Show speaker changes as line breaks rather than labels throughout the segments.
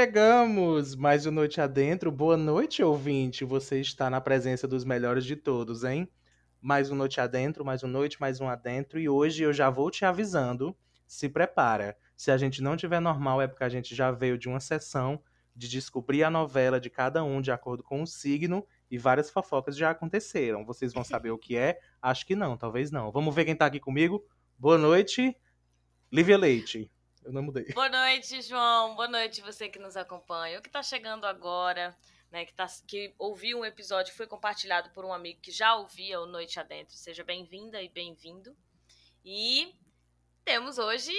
chegamos! Mais uma noite adentro. Boa noite, ouvinte. Você está na presença dos melhores de todos, hein? Mais uma noite adentro, mais uma noite, mais um adentro. E hoje eu já vou te avisando. Se prepara. Se a gente não tiver normal, é porque a gente já veio de uma sessão de descobrir a novela de cada um de acordo com o signo e várias fofocas já aconteceram. Vocês vão saber o que é? Acho que não, talvez não. Vamos ver quem tá aqui comigo. Boa noite, Lívia Leite. Eu não mudei.
Boa noite, João. Boa noite, você que nos acompanha. O que está chegando agora, né? Que, tá, que ouviu um episódio que foi compartilhado por um amigo que já ouvia o Noite Adentro. Seja bem-vinda e bem-vindo. E temos hoje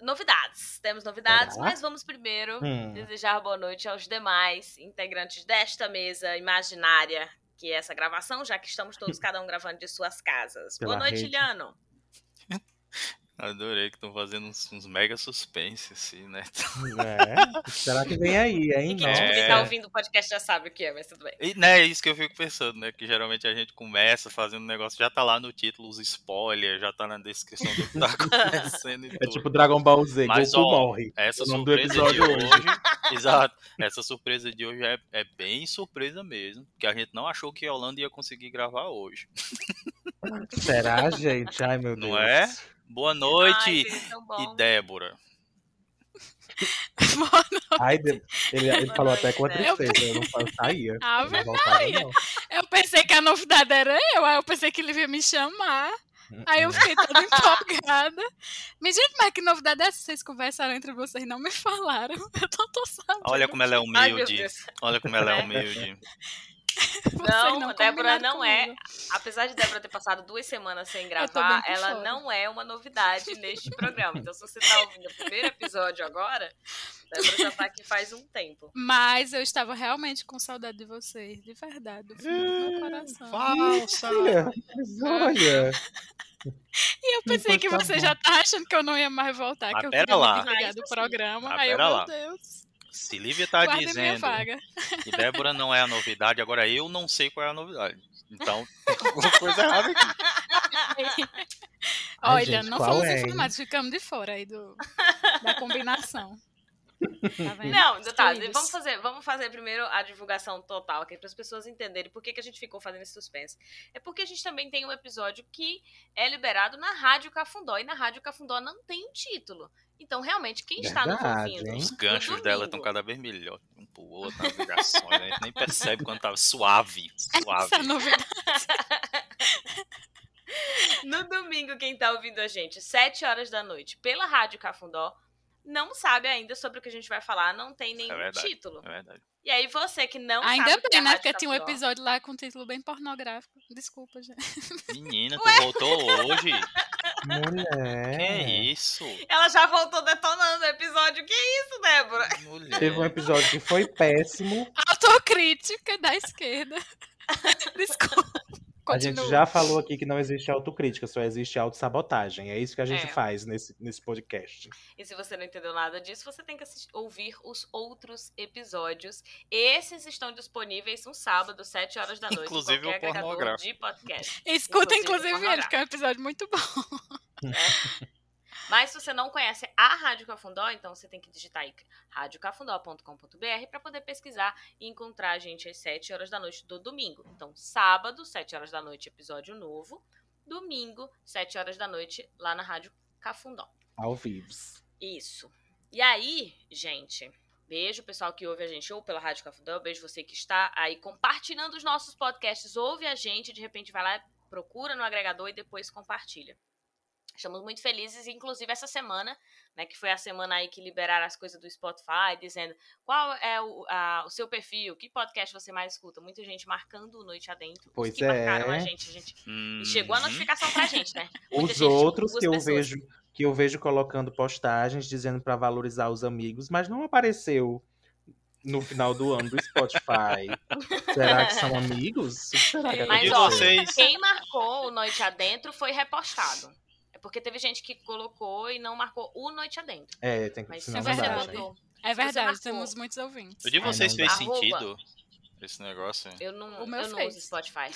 novidades. Temos novidades,
Será?
mas vamos primeiro
Hum.
desejar boa noite aos demais integrantes desta mesa imaginária que é essa gravação, já que estamos todos cada um gravando de suas casas.
Pela
boa noite,
rede.
Iliano.
Adorei que estão fazendo uns, uns mega suspense, assim, né?
É. Será que vem aí, hein?
E quem,
Nossa.
quem
É.
tá ouvindo o podcast já sabe o que é, mas tudo bem.
E, né, é isso que eu fico pensando, né? Que geralmente a gente começa fazendo um negócio, já tá lá no título os spoilers, já tá na descrição do que tá acontecendo e
É tipo Dragon Ball Z,
Mas,
Goku
ó,
morre.
Essa
o nome do
surpresa de
episódio
hoje,
hoje.
exato, essa surpresa de hoje é, é bem surpresa mesmo, porque a gente não achou que a Holanda ia conseguir gravar hoje.
Será, gente? Ai, meu Deus.
Não é? Boa noite,
Ai,
e Débora.
Ai, de- ele, ele
Boa
falou
noite,
até com a
né?
tristeza. Eu não falo, saía.
Ave
Não voltava,
Maria.
não.
Eu pensei que a novidade era eu, aí eu pensei que ele ia me chamar. Aí eu fiquei toda empolgada. Mas, gente, mas que novidade é essa? Vocês conversaram entre vocês e não me falaram. Eu tô, tô sabendo.
Olha como ela é
Ai,
humilde.
Deus.
Olha como ela é
É.
humilde.
Vocês
Não, Débora não é.
comigo.
Apesar de Débora ter passado duas semanas sem gravar, ela
fora.
não é uma novidade neste programa. Então, se você tá ouvindo o primeiro episódio agora, Débora já tá aqui faz um tempo.
Mas eu estava realmente com saudade de vocês, de verdade, do fundo do meu coração.
Falsa!
Olha.
E eu pensei
Então
que
tá
você
bom.
já tá achando que eu não ia mais voltar,
Mas
que eu
pera
queria
lá.
desligar
Ah,
do programa.
Mas
aí eu, meu
lá.
Deus,
Se Lívia tá
guardem minha
dizendo que Débora não é a novidade, agora eu não sei qual é a novidade. Então, tem alguma coisa errada aqui.
Ai,
Olha,
gente,
não fomos
é, hein?
informados, ficamos de fora aí do, da combinação. Tá?
Não, tá, vamos fazer, vamos fazer primeiro a divulgação total aqui para as pessoas entenderem por que, que a gente ficou fazendo esse suspense. É porque a gente também tem um episódio que é liberado na Rádio Cafundó e na Rádio Cafundó não tem um título. Então, realmente, quem está nos
Verdade,
ouvindo,
hein?
Os
no
ganchos dela estão cada vez melhor. Um pro outro, né? A gente nem percebe quando tá suave. Suave.
Essa novidade.
No domingo, quem tá ouvindo a gente, 7 horas da noite, pela Rádio Cafundó, não sabe ainda sobre o que a gente vai falar, não tem nenhum
verdade.
título.
É verdade.
E aí, você que não
Ainda
sabe é
bem, né? Porque tinha um episódio lá com um título bem pornográfico. Desculpa, gente.
Menina, tu voltou hoje?
Mulher.
Que é isso?
Ela já voltou detonando o episódio. Que isso, Débora?
Mulher.
Teve um episódio que foi péssimo.
Autocrítica da esquerda. Desculpa.
A gente
Continua.
já falou aqui que não existe autocrítica, só existe autossabotagem. É isso que a gente
É.
faz nesse, nesse podcast.
E se você não entendeu nada disso, você tem que assistir- ouvir os outros episódios. Esses estão disponíveis no sábado, 7 horas da noite.
Inclusive o pornográfico.
de podcast.
Escuta,
Inclusive,
inclusive, ele, que é um episódio muito bom.
Mas se você não conhece a Rádio Cafundó, então você tem que digitar aí radiocafundó.com.br para poder pesquisar e encontrar a gente às 7 horas da noite do domingo. Então, sábado, 7 horas da noite, episódio novo. Domingo, 7 horas da noite, lá na Rádio Cafundó.
Ao vivo.
Isso. E aí, gente, beijo o pessoal que ouve a gente ou pela Rádio Cafundó, beijo você que está aí compartilhando os nossos podcasts, ouve a gente, de repente vai lá, procura no agregador e depois compartilha. Estamos muito felizes, inclusive essa semana, né, que foi a semana aí que liberaram as coisas do Spotify, dizendo qual é o, a- o seu perfil, que podcast você mais escuta. Muita gente marcando o Noite Adentro. Os
Pois
que
é.
marcaram a gente, a gente. E chegou a
Uhum.
notificação pra gente, né? Muita
Os
gente,
outros
duas
que eu
pessoas.
vejo que eu vejo colocando postagens dizendo pra valorizar os amigos, mas não apareceu no final do ano do Spotify. Será que são amigos? Será que
Mas,
E
ó,
vocês?
Quem marcou o Noite Adentro foi repostado. Porque teve gente que colocou e não marcou o Noite Adentro.
É, tem que
Mas
se não
é
você
verdade.
botou.
É verdade,
marcou.
temos muitos ouvintes.
O de vocês
não
fez
dá.
sentido? esse negócio.
Eu não,
O meu
eu não
fez.
uso Spotify.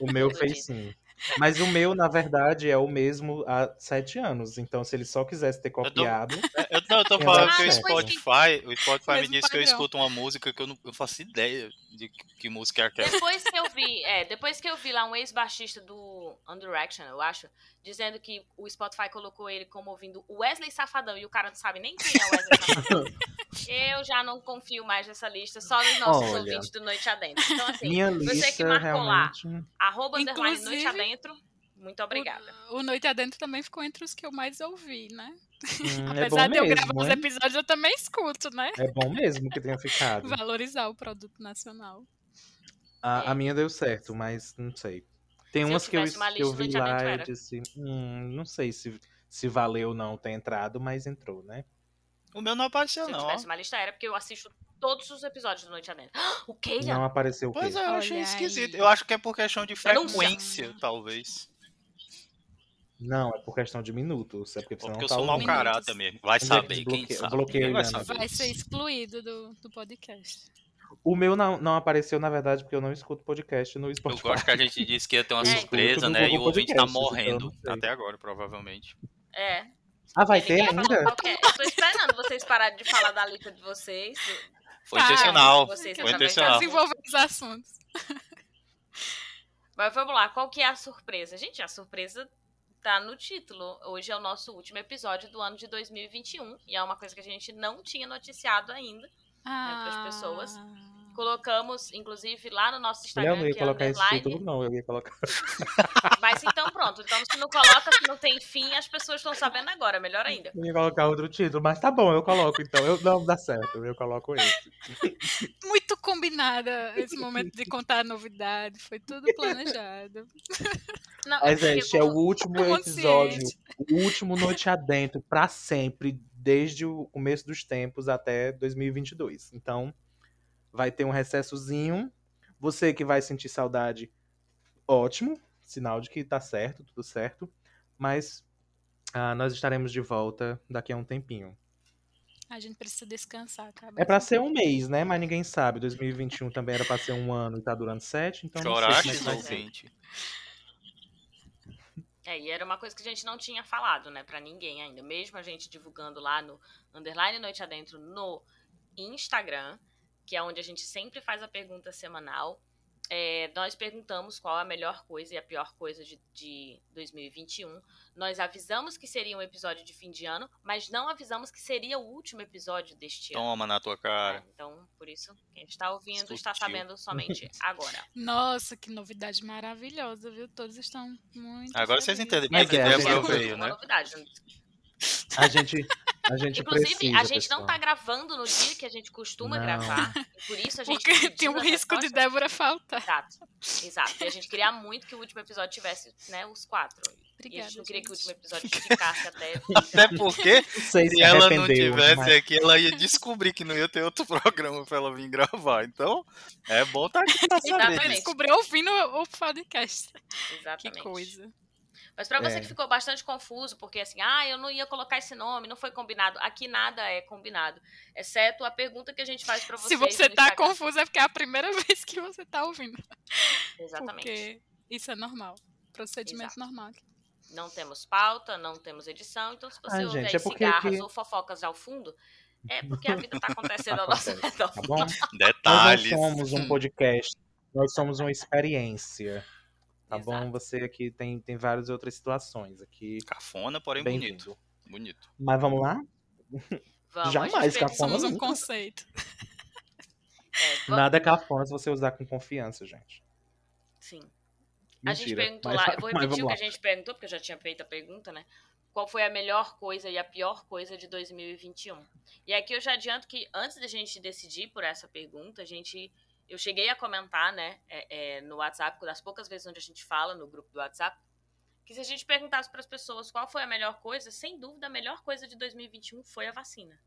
O meu fez sim. Mas o meu, na verdade, é o mesmo há sete anos. Então, se ele só quisesse ter copiado.
É, Eu, não, eu tô falando
dado
que o. Spotify, o Spotify me disse que eu escuto uma música que eu não eu faço ideia de que, que música é aquela.
Depois que eu vi, é, depois que eu vi lá um ex-baixista do One Direction, eu acho, dizendo que o Spotify colocou ele como ouvindo o Wesley Safadão e o cara não sabe nem quem é o Wesley Safadão. eu já não confio mais nessa lista, só nos nossos
Olha.
ouvintes do Noite Adentro. Então, assim,
Minha
você
lista
que marcou lá,
realmente.
arroba underline
Inclusive-
Noite Adentro, muito obrigada.
O, o Noite Adentro também ficou entre os que eu mais ouvi, né?
hum, é
Apesar
bom
de eu
mesmo,
gravar os
hein?
episódios, eu também escuto, né?
É bom mesmo que tenha ficado.
Valorizar o produto nacional.
A, a minha deu certo, mas não sei. Tem
Se eu
umas que eu,
uma
que eu vi lá e disse, hum, não sei se, se valeu ou não ter entrado, mas entrou, né?
O meu não apareceu,
Se eu
não. ó.
tivesse uma lista, era porque eu assisto todos os episódios do Noite Adentro. O Keila?
Não apareceu o?
Pois é, eu achei
Olha
esquisito.
aí.
Eu acho que é por questão de
Eu não
frequência,
sei.
talvez.
Não, é por questão de minutos. É porque você
Ou
não
porque eu
tá
sou mau.
Minutos.
caráter mesmo. Vai saber, quem sabe. Quem vai saber?
Vai ser excluído do, do podcast.
O meu não, não apareceu, na verdade, porque eu não escuto podcast no
Eu
Spotify.
gosto que a gente disse que ia ter uma
É,
surpresa, né? E o ouvinte tá
então eu
morrendo
não sei.
até agora, provavelmente.
É.
Ah, vai ter ainda?
Eu tô esperando vocês pararem de falar da lista de vocês.
Foi
Tá.
intencional.
Vocês
Foi intencional.
Desenvolver os assuntos.
Mas vamos lá, qual que é a surpresa? Gente, a surpresa tá no título. Hoje é o nosso último episódio do ano de 2021 e é uma coisa que a gente não tinha noticiado ainda.
Ah,
pras pessoas. Colocamos, inclusive, lá no nosso
Eu
Instagram,
não ia
que é
colocar esse título, não. Eu ia colocar.
Mas então pronto. Então se não coloca, se não tem fim, as pessoas estão sabendo agora. Melhor ainda.
Eu ia colocar outro título, mas tá bom, eu coloco então. Eu, não, dá certo, eu coloco esse.
Muito combinada esse momento de contar a novidade. Foi tudo planejado.
Não,
Mas, gente, é o último episódio, o último Noite Adentro pra sempre, desde o começo dos tempos até 2022. Então, vai ter um recessozinho. Você que vai sentir saudade, ótimo, sinal de que tá certo, tudo certo. Mas ah, nós estaremos de volta daqui a um tempinho.
A gente precisa descansar, tá?
É pra ser um mês, né? Mas ninguém sabe. 2021 também era pra ser um ano e tá durando sete, então não sei é que
Choraste,
vai ser.
ouvinte.
É, e era uma coisa que a gente não tinha falado, né, pra ninguém ainda. Mesmo a gente divulgando lá no Underline Noite Adentro no Instagram, que é onde a gente sempre faz a pergunta semanal. é, nós perguntamos qual a melhor coisa e a pior coisa de, de 2021. Nós avisamos que seria um episódio de fim de ano, mas não avisamos que seria o último episódio deste ano.
Toma na tua cara.
né? Então, por isso, quem está ouvindo está sabendo somente agora.
Nossa, que novidade maravilhosa, viu? Todos estão muito.
Agora vocês
felizes.
entendem
Mas é,
Débora
gente-
veio,
uma
né?
novidade.
A gente, a gente
Inclusive,
precisa,
a gente não
pessoal.
tá gravando no dia que a gente costuma
Não.
gravar. E por isso a gente.
Porque tem
as
risco de. Débora faltar.
Exato. Exato. E a gente queria muito que o último episódio tivesse, né, os quatro. e a
Obrigada.
gente não queria que o
gente.
último episódio ficasse até.
Até porque,
Não sei
se ela não tivesse
mas-
aqui, ela ia descobrir que não ia ter outro programa pra ela vir gravar. Então, é bom tá aqui pra saber
Exatamente.
Descobriu ouvindo o podcast. Que
Exatamente.
coisa.
Mas pra você
É.
que ficou bastante confuso, porque assim, ah, eu não ia colocar esse nome, não foi combinado. Aqui nada é combinado. Exceto a pergunta que a gente faz pra vocês.
Se você tá
Instagram.
confuso é porque é a primeira vez que você tá ouvindo.
Exatamente.
Porque isso é normal. Procedimento
Exato.
normal. aqui.
Não temos pauta, não temos edição. Então, se você
Ah,
ouve
gente, é
cigarras
que-
ou fofocas ao fundo, é porque a vida tá acontecendo ao nosso redor.
Tá bom? Nós
Detalhes.
não somos um podcast, nós somos uma experiência. Tá
Exato.
bom? Você aqui tem, tem várias outras situações aqui.
Cafona, porém bonito. Bonito.
Mas vamos lá?
Vamos,
Jamais, cafona.
Somos um conceito.
é,
Nada é cafona se você usar com confiança, gente.
Sim. A gente
Mentira.
perguntou
mas-
lá, eu vou repetir o que a gente perguntou, porque eu já tinha feito a pergunta, né? Qual foi a melhor coisa e a pior coisa de 2021? E aqui eu já adianto que antes da gente decidir por essa pergunta, a gente. Eu cheguei a comentar, né, é, é, no WhatsApp, das poucas vezes onde a gente fala no grupo do WhatsApp, que se a gente perguntasse para as pessoas qual foi a melhor coisa, sem dúvida a melhor coisa de 2021 foi a vacina.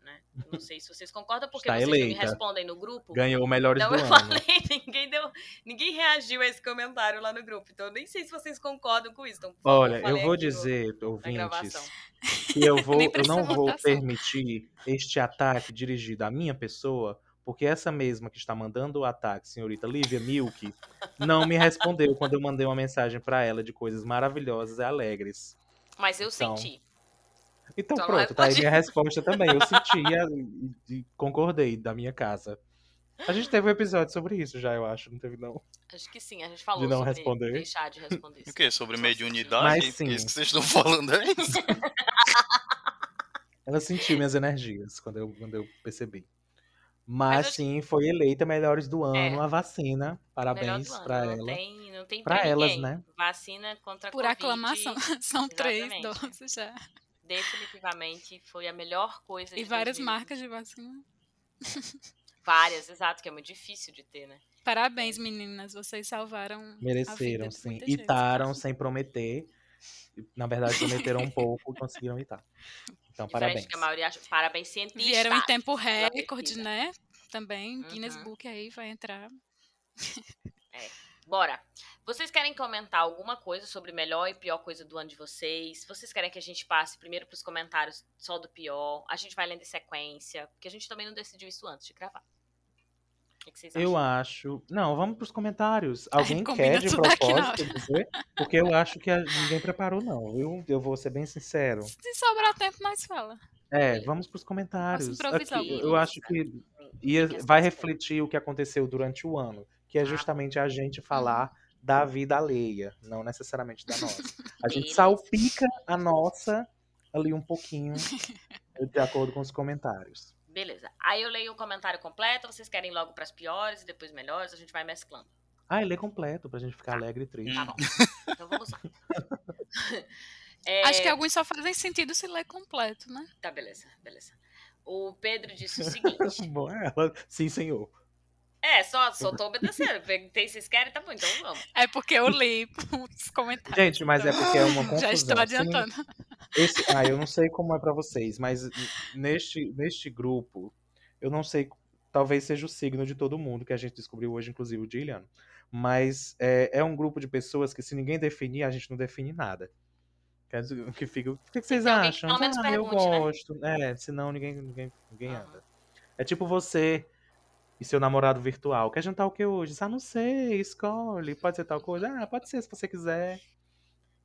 Né? Eu Não sei se vocês concordam, porque
Está
vocês não me
eleita.
respondem no grupo.
Ganhou melhores
Então
do
eu
ano.
falei, ninguém deu, ninguém reagiu a esse comentário lá no grupo. Então eu nem sei se vocês concordam com isso. Então,
Olha, eu
falem
vou
no-
dizer,
na
ouvintes, que eu, vou, eu não vou permitir este ataque dirigido à minha pessoa, Porque essa mesma que está mandando o ataque, senhorita Lívia Milk, não me respondeu quando eu mandei uma mensagem para ela de coisas maravilhosas e alegres.
Mas eu
Então,
senti.
Então,
Então,
pronto, tá aí minha resposta também. Eu senti e, e concordei da minha casa. A gente teve um episódio sobre isso já, eu acho, não teve não.
Acho que sim, a gente falou
De não
sobre
responder.
deixar de responder.
O quê? Sobre mediunidade?
Mas
Que
sim.
Isso que vocês estão falando é isso?
Ela sentiu minhas energias quando eu, quando eu percebi.
Mas
Mas sim, foi eleita melhores do ano,
É.
a vacina. Parabéns
ano,
pra
não
ela.
Tem, não tem
Pra
pra
elas, né?
Vacina contra a
Por
Covid,
aclamação. São três doses já.
Definitivamente foi a melhor coisa
E
de
várias
2020.
marcas de vacina.
Várias, exato, que é muito difícil de ter, né?
Parabéns, meninas. Vocês salvaram. a
Mereceram, sim.
gente.
Itaram sem prometer. Na verdade, prometeram um pouco e conseguiram itar. Então,
Diferente
parabéns.
que a maioria acha. Parabéns, cientistas.
Vieram em tempo recorde, né? Também. Guinness
Uhum.
Book aí vai entrar.
Bora. Vocês querem comentar alguma coisa sobre melhor e pior coisa do ano de vocês? Vocês querem que a gente passe primeiro pros comentários só do pior? A gente vai lendo em sequência? Porque a gente também não decidiu isso antes de gravar. Que que vocês acham?
Eu acho. Não, vamos pros comentários. Alguém quer de propósito dizer? Porque eu acho que ninguém preparou, não, viu? Eu vou ser bem sincero.
Se sobrar tempo, nós fala.
É, vamos pros comentários. Aqui, eu acho que ia, vai refletir o que aconteceu durante o ano, que é
Ah.
justamente a gente falar da vida alheia, não necessariamente da nossa. A gente salpica a nossa ali um pouquinho, de acordo com os comentários.
Beleza. Aí eu leio o comentário completo, vocês querem logo pras piores e depois melhores, a gente vai mesclando.
Ah, ele é completo, pra gente ficar alegre e triste.
Tá
Hum.
bom. Então vamos lá. É,
Acho que alguns só fazem sentido se ler completo, né?
Tá, beleza, beleza. O Pedro disse o seguinte.
Bom, é ela, sim, senhor.
É, só, só tô obedecendo. Perguntei se vocês querem, tá bom, então vamos.
É porque eu li os comentários.
Gente, mas é porque é uma confusão.
Já estou
Sim,
adiantando.
Esse, ah, eu não sei como é pra vocês, mas neste, neste grupo, eu não sei, talvez seja o signo de todo mundo, que a gente descobriu hoje, inclusive o Gillian. Mas é, é um grupo de pessoas que, se ninguém definir, a gente não define nada. Quer dizer, que fica, o que, que vocês
que
acham?
menos
ah, eu
pergunte, né?
gosto. É, senão ninguém, ninguém, ninguém
Aham.
anda. É tipo você e seu namorado virtual. Quer jantar o que hoje? Ah, não sei, escolhe. Pode ser tal coisa? Ah, pode ser, se você quiser.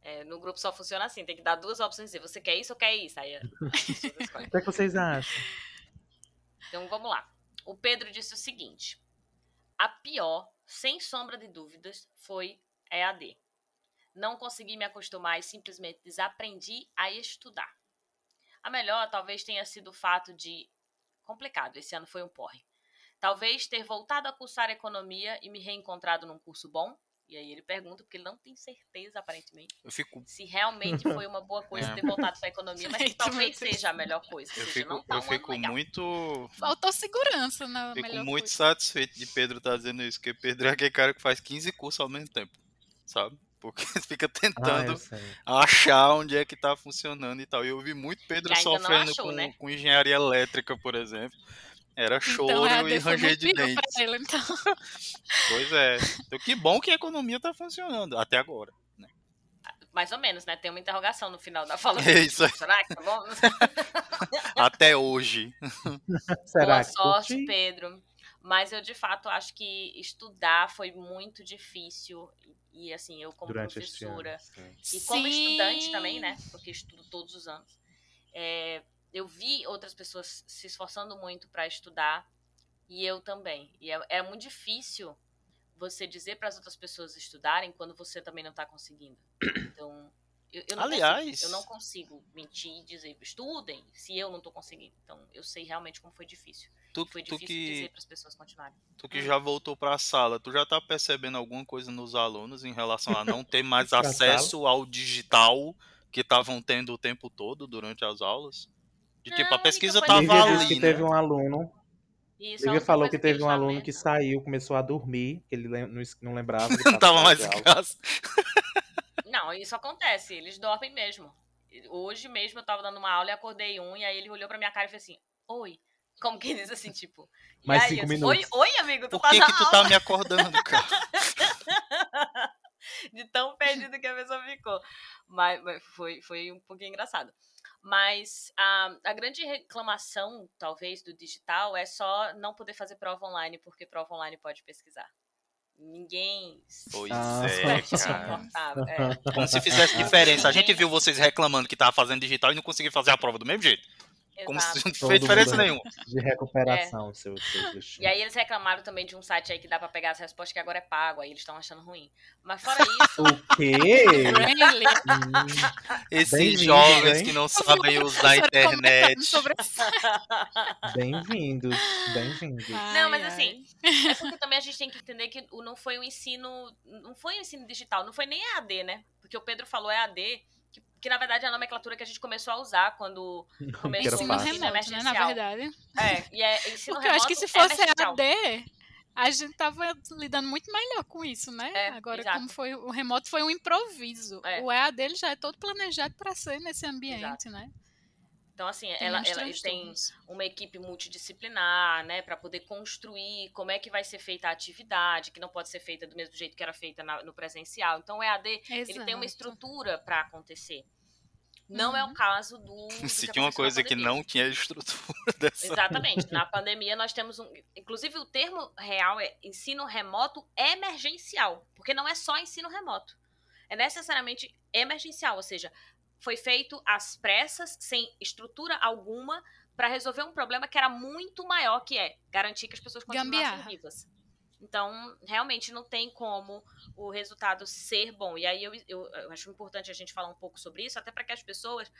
É, no grupo só funciona assim, tem que dar duas opções e você quer isso ou quer isso? Aí escolhe.
O que, é que vocês acham?
Então vamos lá. O Pedro disse o seguinte: a pior, sem sombra de dúvidas, foi EAD. Não consegui me acostumar e simplesmente desaprendi a estudar. A melhor talvez tenha sido o fato de. Complicado, esse ano foi um porre. Talvez ter voltado a cursar economia e me reencontrado num curso bom. E aí ele pergunta, porque ele não tem certeza, aparentemente,
Eu fico,
se realmente foi uma boa coisa
É.
ter voltado para economia, mas que talvez seja a melhor coisa.
eu
seja,
fico,
não tá
eu fico muito.
Faltou segurança na
Fico
melhor
muito
coisa.
satisfeito de Pedro estar dizendo isso, porque Pedro é aquele cara que faz 15 cursos ao mesmo tempo, sabe? Porque fica
Ah,
tentando
sei.
achar onde é que tá funcionando e tal. E eu vi muito Pedro sofrendo
achou,
com,
né?
com engenharia elétrica, por exemplo. Era choro
Então,
e ranger de dentes.
ele, então.
Pois é. Então que bom que a economia tá funcionando, até agora.
Mais ou menos, né? Tem uma interrogação no final da fala.
É isso.
Será que tá bom?
Até hoje.
Será
Boa
que
sorte,
curti?
Pedro. Mas eu, de fato, acho que estudar foi muito difícil. E, assim, eu como
durante ano.
professora...
sim.
E como
Sim.
estudante também, né? Porque estudo todos os anos. É, eu vi outras pessoas se esforçando muito para estudar e eu também. E é, é muito difícil você dizer para as outras pessoas estudarem quando você também não está conseguindo. Então, eu, eu não
Aliás-
consigo, eu não consigo mentir e dizer estudem se eu não estou conseguindo. Então, eu sei realmente como foi difícil.
Tu,
Foi
tu
difícil dizer
que,
para as pessoas continuarem.
tu que já voltou pra sala, tu já tá percebendo alguma coisa nos alunos em relação a não ter mais acesso ao digital que estavam tendo o tempo todo durante as aulas? De tipo,
a
a pesquisa
única coisa
tava
Lívia disse
ali,
que
né?
teve um aluno.
Isso a
Lívia falou que teve um aluno que saiu, começou a dormir, que ele não lembrava. que
Não tava
na
mais em casa.
Não, isso acontece, eles dormem mesmo. Hoje mesmo eu tava dando uma aula e acordei um, e aí ele olhou pra minha cara e fez assim, oi. Como quem diz assim, tipo. E
Mais
aí,
cinco
eu disse,
minutos.
Oi, oi, amigo, tu
Por
tá
que
na
que tu
aula?
tá me acordando, cara?
De tão perdido que a pessoa ficou. Mas, mas foi, foi um pouquinho engraçado. Mas a, a grande reclamação, talvez, do digital é só não poder fazer prova online, porque prova online pode pesquisar. Ninguém
Pois
Ah.
é,
se
cara.
É,
Como se fizesse diferença. A gente viu vocês reclamando que tava fazendo digital e não conseguiu fazer a prova do mesmo jeito. Como
exato.
se não
Todo
fez diferença nenhuma.
De recuperação, seu, seu
E aí eles reclamaram também de um site aí que dá pra pegar as respostas que agora é pago, aí eles estão achando ruim. Mas fora isso,
O quê?
Really?
Hum,
Esses jovens
hein?
que não sabem usar a internet.
Sobre.
Bem-vindos, bem-vindos.
Não, mas
Ai,
assim, é porque também a gente tem que entender que o- não foi um ensino. Não foi um ensino digital, não foi nem EAD, né? Porque o Pedro falou EAD, que, que na verdade é a nomenclatura que a gente começou a usar quando começou
era
Ensino remoto, né? Na verdade.
É, e é ensino
Porque eu acho que se
remoto
fosse
emergencial.
AD, a gente tava lidando muito melhor com isso, né?
É,
Agora,
exato.
como foi o remoto, foi um improviso.
É.
O EAD ele já é todo planejado para ser nesse ambiente, né?
Então, assim,
Tem
ela, ela tem uma equipe multidisciplinar, né, para poder construir como é que vai ser feita a atividade, que não pode ser feita do mesmo jeito que era feita na- no presencial. Então, o EAD, ele tem uma
Exato.
estrutura para acontecer. Não é o
Uhum.
caso do. do
Se tinha uma coisa que não tinha estrutura dessa.
Exatamente. Na pandemia nós temos um. Inclusive, o termo real é ensino remoto emergencial. Porque não é só ensino remoto. É necessariamente emergencial. Ou seja, foi feito às pressas, sem estrutura alguma, para resolver um problema que era muito maior, que é garantir que as pessoas continuassem
Gambiarra.
vivas. Então, realmente não tem como o resultado ser bom. E aí eu, eu, eu acho importante a gente falar um pouco sobre isso, até para que as pessoas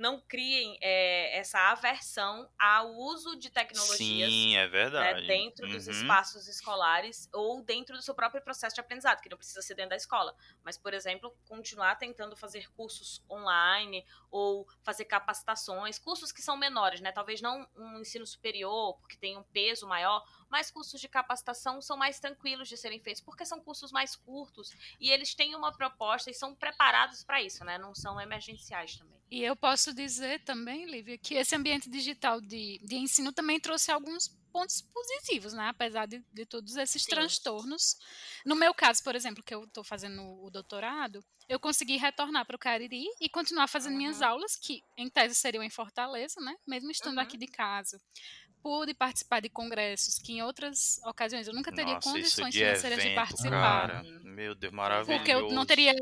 não criem é, essa aversão ao uso de tecnologias
Sim, é
né,
verdade.
dentro dos
Uhum.
espaços escolares ou dentro do seu próprio processo de aprendizado, que não precisa ser dentro da escola. Mas, por exemplo, continuar tentando fazer cursos online ou fazer capacitações, cursos que são menores, né? Talvez não um ensino superior, porque tem um peso maior, mas cursos de capacitação são mais tranquilos de serem feitos, porque são cursos mais curtos e eles têm uma proposta e são preparados para isso, né? Não são emergenciais também.
E eu posso dizer também, Lívia, que esse ambiente digital de, de ensino também trouxe alguns pontos positivos, né? Apesar de, de todos esses
Sim.
transtornos. No meu caso, por exemplo, que eu estou fazendo o doutorado, eu consegui retornar para o Cariri e continuar fazendo minhas
Uhum.
aulas, que em tese seriam em Fortaleza, né? Mesmo estando
Uhum.
aqui de casa. Pude participar de congressos que em outras ocasiões eu nunca teria
Nossa,
condições
de
financeiras de
evento,
participar.
cara. Meu Deus, maravilhoso.
Porque eu não teria.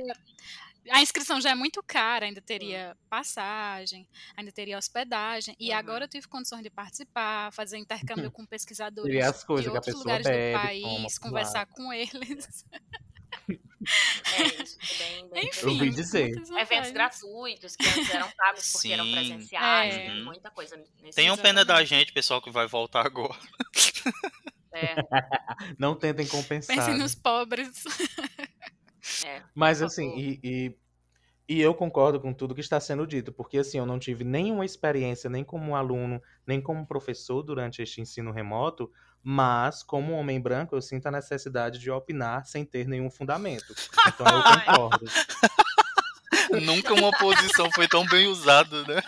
A inscrição já é muito cara, ainda teria passagem, ainda teria hospedagem. E
Uhum.
agora eu tive condições de participar, fazer intercâmbio com pesquisadores de outros lugares
bebe,
do país, conversar com eles.
É isso, bem, bem
Enfim.
Eu ouvi dizer.
Eventos gratuitos que antes eram pagos porque eram
Sim.
presenciais,
É.
tem muita coisa nesse
Tenham pena da gente, pessoal, que vai voltar agora.
é,
Não tentem compensar.
Pensem
né?
nos pobres.
é.
Mas assim, e, e, e eu concordo com tudo que está sendo dito, porque assim, eu não tive nenhuma experiência, nem como aluno, nem como professor durante este ensino remoto, mas como homem branco, eu sinto a necessidade de opinar sem ter nenhum fundamento. Então eu concordo.
Nunca uma posição foi tão bem usada, né?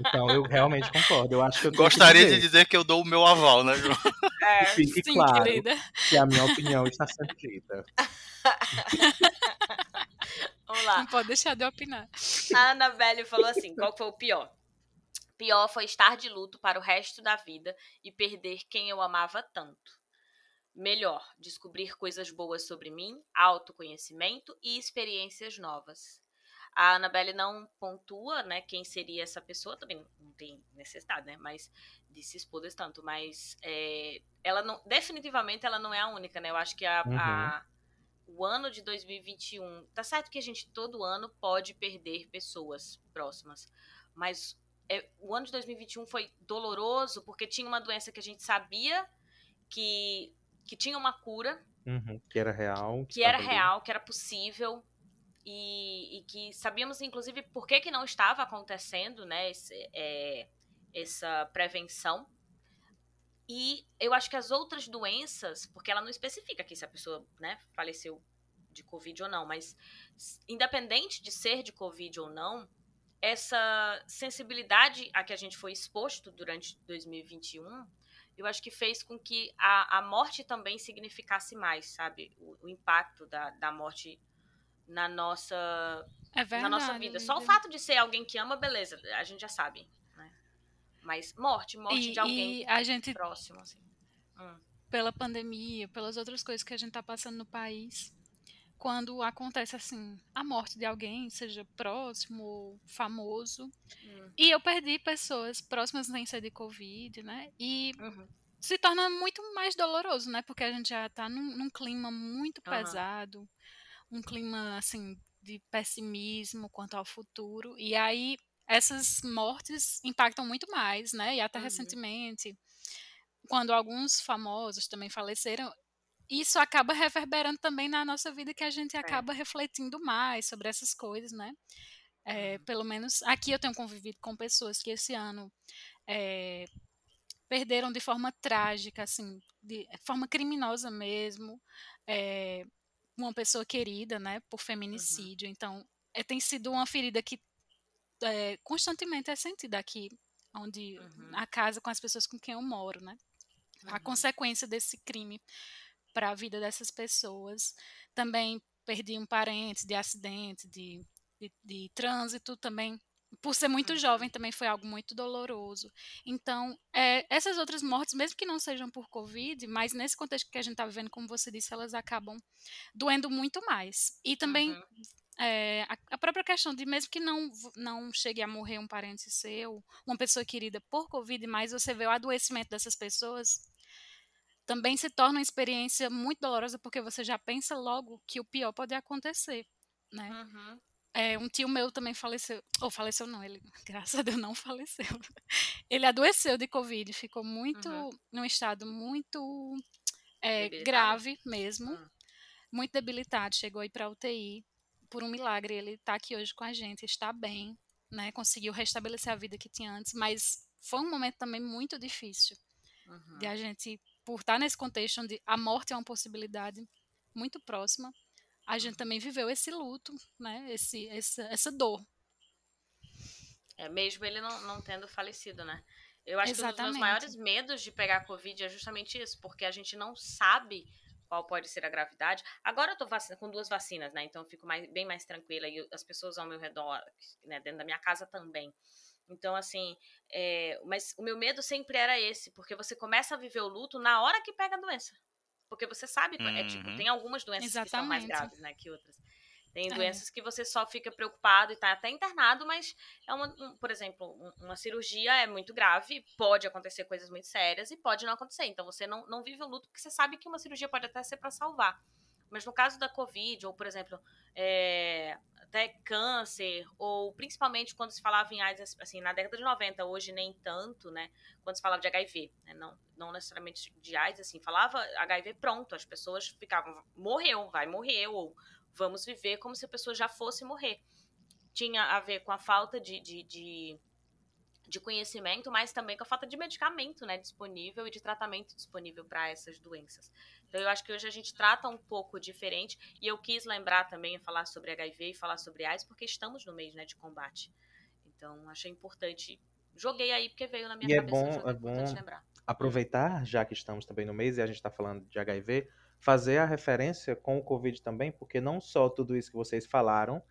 Então eu realmente concordo. Eu acho que eu
Gostaria de
dizer,
dizer que eu dou o meu aval, né, João?
É,
Fique
Sim,
claro
querida.
que a minha opinião está sendo dita.
vamos lá.
Não pode deixar de opinar.
A Annabelle falou assim: qual foi o pior? Pior foi estar de luto para o resto da vida e perder quem eu amava tanto. Melhor, descobrir coisas boas sobre mim, autoconhecimento e experiências novas. A Annabelle não pontua, né, quem seria essa pessoa, também não tem necessidade, né, mas de se expor desse tanto, mas é, ela não, definitivamente ela não é a única, né, eu acho que a, a- o ano de 2021, tá certo que a gente todo ano pode perder pessoas próximas, mas é, o ano de 2021 foi doloroso porque tinha uma doença que a gente sabia que, que tinha uma cura,
Uhum, que era real.
que era
estava ali.
real, que era possível e, e que sabíamos inclusive por que, que não estava acontecendo, né, esse- é, essa prevenção. E eu acho que as outras doenças, porque ela não especifica aqui se a pessoa, né, faleceu de Covid ou não, mas independente de ser de Covid ou não, essa sensibilidade a que a gente foi exposto durante 2021, eu acho que fez com que a, a morte também significasse mais, sabe? O, o impacto da, da morte na nossa
É verdade.
na nossa vida. Só o fato de ser alguém que ama, beleza, a gente já sabe? Mas morte, morte
E,
de alguém
e a gente,
próximo, assim. Hum,
pela pandemia, pelas outras coisas que a gente tá passando no país, quando acontece assim, a morte de alguém, seja próximo ou famoso,
hum,
e eu perdi pessoas próximas sem ser de Covid, né? E
uhum,
se torna muito mais doloroso, né? Porque a gente já tá num, num clima muito
Aham.
pesado, um clima assim de pessimismo quanto ao futuro. E aí essas mortes impactam muito mais, né? E até
Uhum.
recentemente, quando alguns famosos também faleceram, isso acaba reverberando também na nossa vida que a gente acaba refletindo mais sobre essas coisas, né? É,
Uhum.
Pelo menos aqui eu tenho convivido com pessoas que esse ano é, perderam de forma trágica, assim, de forma criminosa mesmo, é, uma pessoa querida, né, por feminicídio. Então, é, tem sido uma ferida que é, constantemente é sentida aqui, onde
Uhum.
na casa com as pessoas com quem eu moro, né? A
uhum.
consequência desse crime para a vida dessas pessoas. Também perdi um parente de acidente, de, de, de trânsito também. Por ser muito
Uhum.
jovem, também foi algo muito doloroso. Então, é, essas outras mortes, mesmo que não sejam por Covid, mas nesse contexto que a gente está vivendo, como você disse, elas acabam doendo muito mais. E também
Uhum.
É, a, a própria questão de mesmo que não, não chegue a morrer um parente seu, uma pessoa querida por Covid, mas você vê o adoecimento dessas pessoas, também se torna uma experiência muito dolorosa porque você já pensa logo que o pior pode acontecer, né?
Uhum.
É, um tio meu também faleceu, ou faleceu não, ele, graças a Deus, não faleceu. Ele adoeceu de Covid, ficou muito,
Uhum.
num estado muito é, grave mesmo,
Hum.
muito debilitado, chegou aí para UTI. Por um milagre, ele está aqui hoje com a gente, está bem, né? Conseguiu restabelecer a vida que tinha antes, mas foi um momento também muito difícil
Uhum.
de a gente, por estar nesse contexto onde a morte é uma possibilidade muito próxima, a gente também viveu esse luto, né? Esse, essa, essa dor.
É, mesmo ele não, não tendo falecido, né? Eu acho que um dos meus
Exatamente.
maiores medos de pegar Covid é justamente isso, porque a gente não sabe qual pode ser a gravidade. Agora eu tô vacina, com duas vacinas, né? Então eu fico mais, bem mais tranquila e as pessoas ao meu redor, né, dentro da minha casa também. Então, assim, é, mas o meu medo sempre era esse, porque você começa a viver o luto na hora que pega a doença. Porque você sabe, é tipo,
Uhum.
tem algumas doenças que são mais
Exatamente.
graves, né, que outras. Tem
É.
doenças que você só fica preocupado e tá até internado, mas é uma, um- por exemplo, um- uma cirurgia é muito grave, pode acontecer coisas muito sérias e pode não acontecer. Então você não, não vive o luto porque você sabe que uma cirurgia pode até ser para salvar. Mas no caso da Covid, ou por exemplo, é, até câncer, ou principalmente quando se falava em AIDS, assim, na década de 90, hoje nem tanto, né? Quando se falava de HIV, né? não, não necessariamente de AIDS, assim, falava HIV pronto, as pessoas ficavam, morreu, vai morrer, ou vamos viver como se a pessoa já fosse morrer. Tinha a ver com a falta de, de, de, de conhecimento, mas também com a falta de medicamento né, disponível e de tratamento disponível para essas doenças. Então eu acho que hoje a gente trata um pouco diferente e eu quis lembrar também falar sobre HIV e falar sobre AIDS porque estamos no mês né, de combate. Então achei importante. Joguei aí porque veio na minha
E é
cabeça.
bom-
joguei
é bom
lembrar.
aproveitar, já que estamos também no mês e a gente está falando de HIV, fazer a referência com o Covid também, porque não só tudo isso que vocês falaram,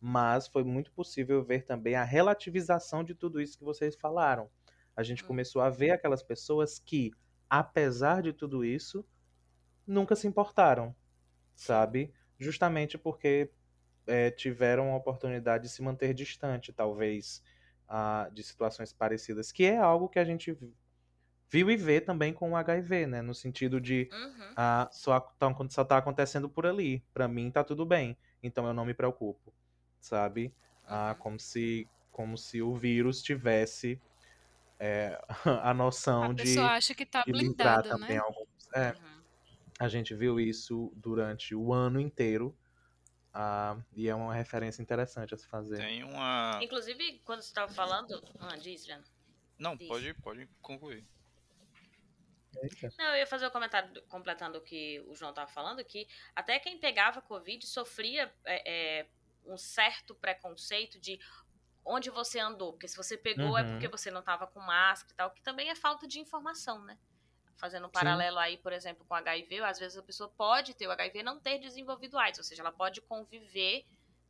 mas foi muito possível ver também a relativização de tudo isso que vocês falaram. A gente
Hum.
começou a ver aquelas pessoas que, apesar de tudo isso, nunca se importaram, sabe? Justamente porque é, tiveram a oportunidade de se manter distante, talvez, ah, de situações parecidas, que é algo que a gente viu e vê também com o HIV, né? No sentido de
Uhum.
ah, só, tá, só tá acontecendo por ali. Pra mim tá tudo bem, então eu não me preocupo, sabe? Ah,
Uhum.
como se como se o vírus tivesse é, a noção
A
de,
pessoa acha que tá blindada,
também
né?
alguns. É,
Uhum.
a gente viu isso durante o ano inteiro. ah, e é uma referência interessante a se fazer.
Tem uma.
Inclusive, quando você estava falando. Ah, diz, Jan.
Não,
Diz.
pode, pode concluir.
Não, eu ia fazer o comentário do- completando o que o João estava falando, que até quem pegava Covid sofria é, é, um certo preconceito de onde você andou. Porque se você pegou é
Uhum.
porque você não estava com máscara e tal, que também é falta de informação, né? Fazendo um
Sim.
paralelo aí, por exemplo, com HIV, às vezes a pessoa pode ter o HIV e não ter desenvolvido AIDS, ou seja, ela pode conviver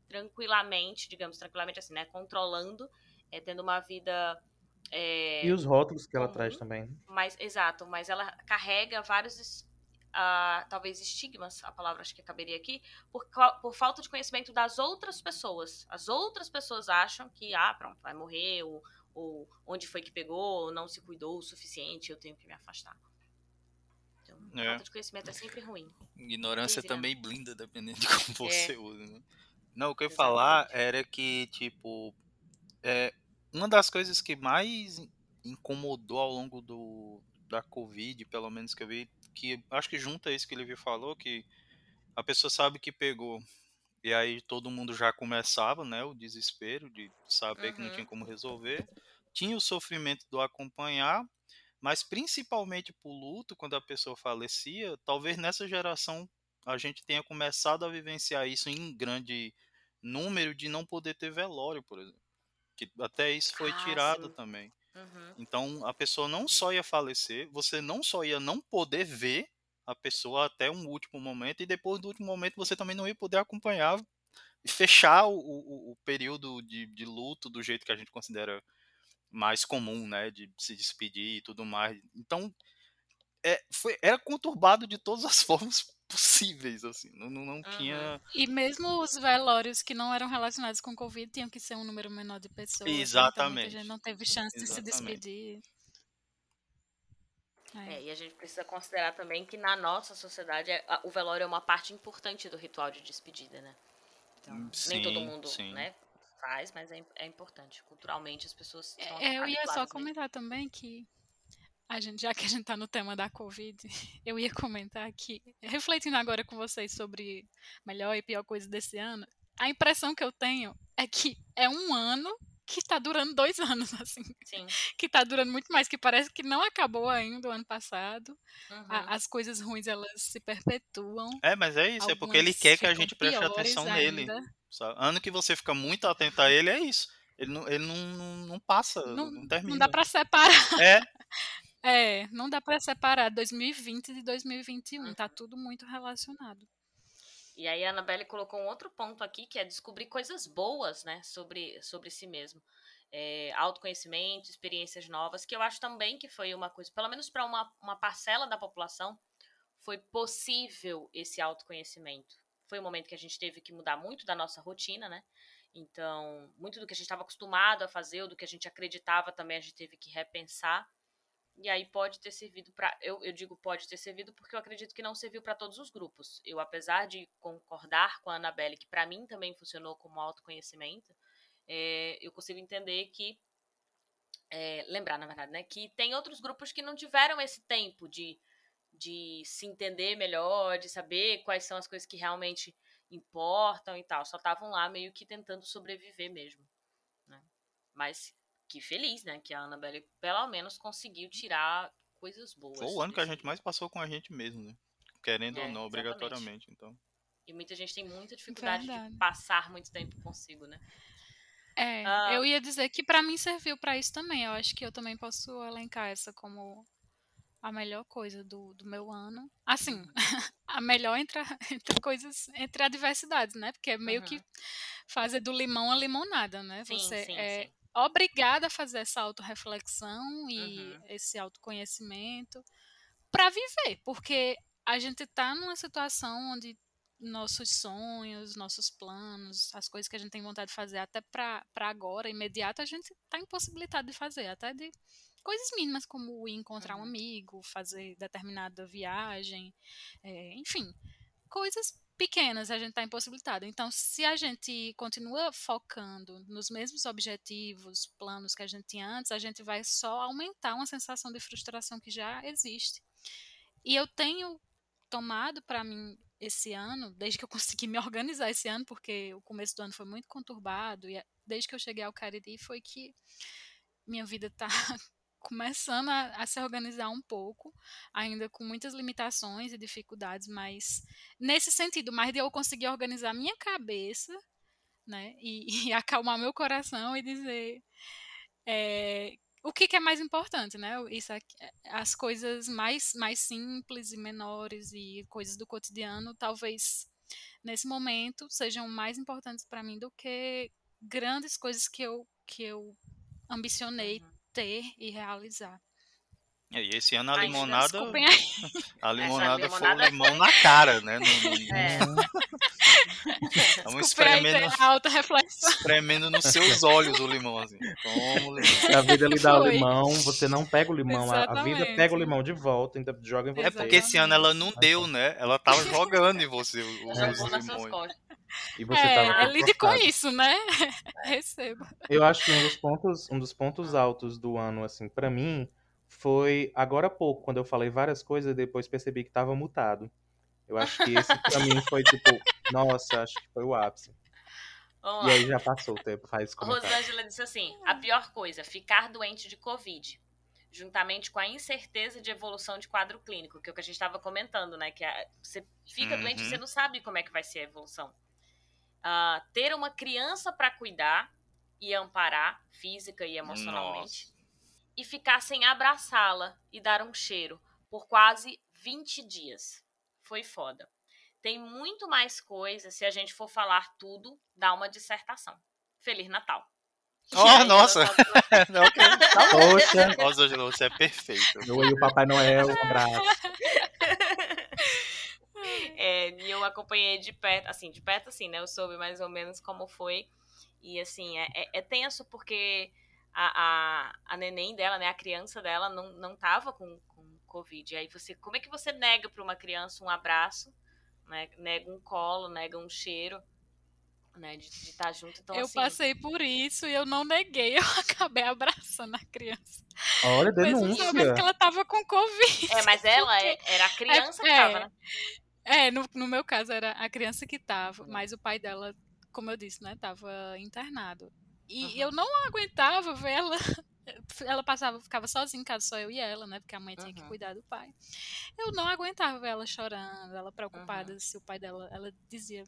tranquilamente, digamos, tranquilamente assim, né? Controlando, é, tendo uma vida. É,
E os rótulos que ela
comum.
traz também.
mas, exato, mas ela carrega vários, ah, talvez estigmas, a palavra acho que caberia aqui, por, por falta de conhecimento das outras pessoas. As outras pessoas acham que, ah, pronto, vai morrer, ou, ou onde foi que pegou, ou não se cuidou o suficiente, eu tenho que me afastar. Então,
É.
falta de conhecimento é sempre ruim.
Ignorância também blinda, dependendo de como
É.
você usa. Né? Não, o que eu ia falar era que, tipo, é, uma das coisas que mais incomodou ao longo do, da Covid, pelo menos que eu vi, que acho que junta isso que ele Levi falou, que a pessoa sabe que pegou, e aí todo mundo já começava, né, o desespero de saber que não
Uhum.
tinha como resolver. Tinha o sofrimento do acompanhar, mas principalmente por luto, quando a pessoa falecia, talvez nessa geração a gente tenha começado a vivenciar isso em grande número de não poder ter velório, por exemplo. Que até isso foi
Ah,
tirado
sim.
também.
Uhum.
Então a pessoa não só ia falecer, você não só ia não poder ver a pessoa até um último momento, e depois do último momento você também não ia poder acompanhar e fechar o, o, o período de, de luto do jeito que a gente considera mais comum, né? De se despedir e tudo mais. Então é, foi, era conturbado de todas as formas possíveis, assim. Não, não, não
Uhum.
tinha.
E mesmo os velórios que não eram relacionados com Covid tinham que ser um número menor de pessoas. né? Então
Exatamente.
gente não teve chance de se
Exatamente.
despedir. É.
É, e a gente precisa considerar também que na nossa sociedade é- a- o velório é uma parte importante do ritual de despedida, né? Então, nem todo
Sim,
mundo,
sim.
né, faz, mas é, é importante. Culturalmente as pessoas estão
É, eu ia só
habituadas mesmo.
comentar também que a gente, já que a gente tá no tema da Covid, eu ia comentar que, refletindo agora com vocês sobre melhor e pior coisa desse ano, a impressão que eu tenho é que é um ano que tá durando dois anos, assim.
Sim.
Que tá durando muito mais, que parece que não acabou ainda o ano passado.
Uhum.
A- as coisas ruins, elas se perpetuam.
É, mas é isso, é porque ele quer que a gente preste atenção nele.
ainda.
sabe? Ano que você fica muito atento a ele, é isso. Ele não, ele não, não, não passa,
Não,
não, termina.
não dá pra separar.
É,
É, não dá pra separar 2020 de 2021. Tá
Uhum.
tudo muito relacionado.
E aí a Annabelle colocou um outro ponto aqui, que é descobrir coisas boas, né, sobre, sobre si mesmo. É, autoconhecimento, experiências novas, que eu acho também que foi uma coisa, pelo menos para uma, uma parcela da população, foi possível esse autoconhecimento. Foi um momento que a gente teve que mudar muito da nossa rotina, né? Então, muito do que a gente estava acostumado a fazer, ou do que a gente acreditava também, a gente teve que repensar. E aí pode ter servido para. Eu, eu digo pode ter servido porque eu acredito que não serviu para todos os grupos. Eu, apesar de concordar com a Annabelle, que para mim também funcionou como autoconhecimento, é, eu consigo entender que. é, lembrar, na verdade, né? Que tem outros grupos que não tiveram esse tempo de, de se entender melhor, de saber quais são as coisas que realmente importam e tal. Só estavam lá meio que tentando sobreviver mesmo. Né? Mas que feliz, né? Que a Annabelle pelo menos conseguiu tirar coisas boas.
foi o ano que a gente mais passou com a gente mesmo, né? Querendo
É,
ou não,
exatamente.
obrigatoriamente. Então.
E muita gente tem muita dificuldade
Verdade.
de passar muito tempo consigo, né?
É,
Ah.
eu ia dizer que pra mim serviu pra isso também. Eu acho que eu também posso elencar essa como a melhor coisa do, do meu ano. Assim,
Uhum.
a melhor entre, a- entre coisas, entre adversidades, né? Porque é meio que fazer do limão a limonada, né?
Uhum. Sim,
Você
sim,
é
sim.
Obrigada a fazer essa autorreflexão e
Uhum.
esse autoconhecimento pra viver, porque a gente tá numa situação onde nossos sonhos, nossos planos, as coisas que a gente tem vontade de fazer até pra agora, imediato, a gente tá impossibilitado de fazer, até de coisas mínimas como ir encontrar um
Uhum.
amigo, fazer determinada viagem, é, enfim, coisas pequenas a gente está impossibilitado. Então, se a gente continua focando nos mesmos objetivos, planos que a gente tinha antes, a gente vai só aumentar uma sensação de frustração que já existe. E eu tenho tomado para mim esse ano, desde que eu consegui me organizar esse ano, porque o começo do ano foi muito conturbado, e desde que eu cheguei ao Cariri foi que minha vida está começando a, a, se organizar um pouco, ainda com muitas limitações e dificuldades, mas nesse sentido, mais de eu conseguir organizar minha cabeça, né, e, e acalmar meu coração e dizer é, o que, que, é mais importante, né? Isso aqui, as coisas mais, mais simples e menores e coisas do cotidiano talvez nesse momento sejam mais importantes para mim do que grandes coisas que eu que eu ambicionei
Uhum.
Ter e realizar.
É, E esse ano a
Ai,
limonada. A limonada foi o
limonada
limão na cara, né? No, no,
É.
Estamos espremendo,
alta reflexão.
espremendo nos seus olhos o limão, assim. Toma limão.
Se a vida lhe dá o limão, você não pega o limão. A, a vida
Exatamente.
pega o limão de volta, ainda joga em você.
É porque esse ano ela não deu, né? Ela tava jogando em você os, os
Jogou nas suas
limões.
E você tava
É,
todo
lide com isso, né? Receba.
Eu acho que um dos pontos, um dos pontos altos do ano, assim, pra mim, foi agora há pouco, quando eu falei várias coisas e depois percebi que tava mutado. Eu acho que esse pra mim foi tipo, nossa, acho que foi o ápice.
Vamos
E
lá.
aí já passou o tempo, faz comentário.
Rosângela disse assim: a pior coisa, ficar doente de Covid. Juntamente com a incerteza de evolução de quadro clínico, que é o que a gente estava comentando, né? Que a- você fica doente e
Uhum.
você não sabe como é que vai ser a evolução. Ah, ter uma criança para cuidar e amparar, física e emocionalmente.
Nossa.
E ficar sem abraçá-la e dar um cheiro por quase 20 dias. Foi foda. Tem muito mais coisa se a gente for falar tudo, dá uma dissertação. Feliz Natal.
Oh,
E aí
nossa. Não, que- tá bom.
Poxa,
Rosângela, você é perfeita.
eu e o Papai Noel, um abraço.
É, e eu acompanhei de perto, assim, de perto assim, né? Eu soube mais ou menos como foi. E assim, é, é, é tenso porque a, a, a neném dela, né? A criança dela não, não tava com, com Covid. Aí você, como é que você nega para uma criança um abraço, né? Nega um colo, nega um cheiro, né? De estar junto. Então,
eu
assim,
passei por isso e eu não neguei, eu acabei abraçando a criança.
Olha,
Mesmo sabendo
denúncia.
que ela tava com Covid.
É, mas ela é- era a criança que
é,
tava, né?
É, no, no meu caso era a criança que tava, mas o pai dela, como eu disse, né, tava internado. E
Uhum.
eu não aguentava ver ela. Ela passava, ficava sozinha em casa, só eu e ela, né? Porque a mãe tinha que
Uhum.
cuidar do pai. Eu não aguentava ver ela chorando, ela
Uhum.
preocupada se o pai dela. Ela dizia: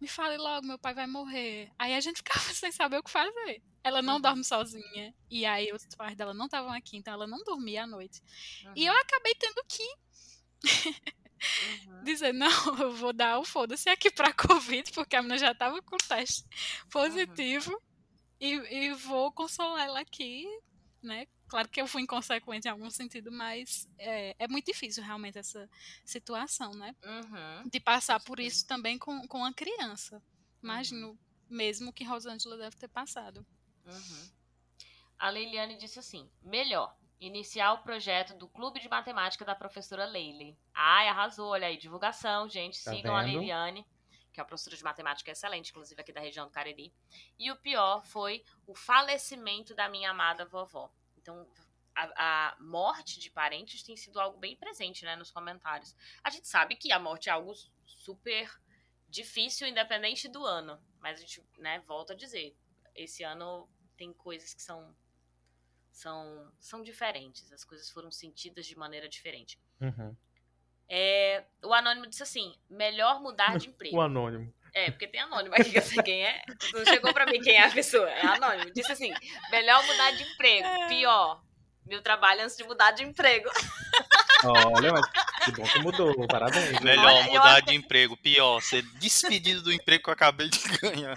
Me fale logo, meu pai vai morrer. Aí a gente ficava sem saber o que fazer. Ela não
Uhum.
dorme sozinha. E aí os pais dela não estavam aqui, então ela não dormia à noite. E eu
Uhum,
acabei tendo que
uhum.
dizer, não, eu vou dar o foda-se aqui pra Covid, porque a menina já tava com teste positivo. E, e vou consolar ela aqui, né? Claro que eu fui inconsequente em algum sentido, mas é, é muito difícil realmente essa situação, né?
Uhum.
De passar por
certeza.
isso também com, com a criança. Imagino mesmo que Rosângela deve ter passado.
Uhum. A Leiliane disse assim: melhor, iniciar o projeto do Clube de Matemática da professora Leile. Ai, arrasou, olha aí, divulgação, gente.
Tá
Sigam a
vendo?
Leiliane, que é uma professora de matemática excelente, inclusive aqui da região do Cariri. E o pior foi o falecimento da minha amada vovó. Então, a, a morte de parentes tem sido algo bem presente, né, nos comentários. A gente sabe que a morte é algo super difícil, independente do ano. Mas a gente, né, volta a dizer, esse ano tem coisas que são são são diferentes. As coisas foram sentidas de maneira diferente.
Uhum.
É, o anônimo disse assim: melhor mudar de emprego.
O anônimo.
É, porque tem anônimo aqui que eu sei quem é. Não chegou pra mim quem é a pessoa. É anônimo. Disse assim: melhor mudar de emprego. Pior. Meu trabalho antes de mudar de emprego.
Olha, mas que bom que mudou. Parabéns.
Melhor
Olha,
mudar de emprego. Pior, ser despedido do emprego que eu acabei de ganhar.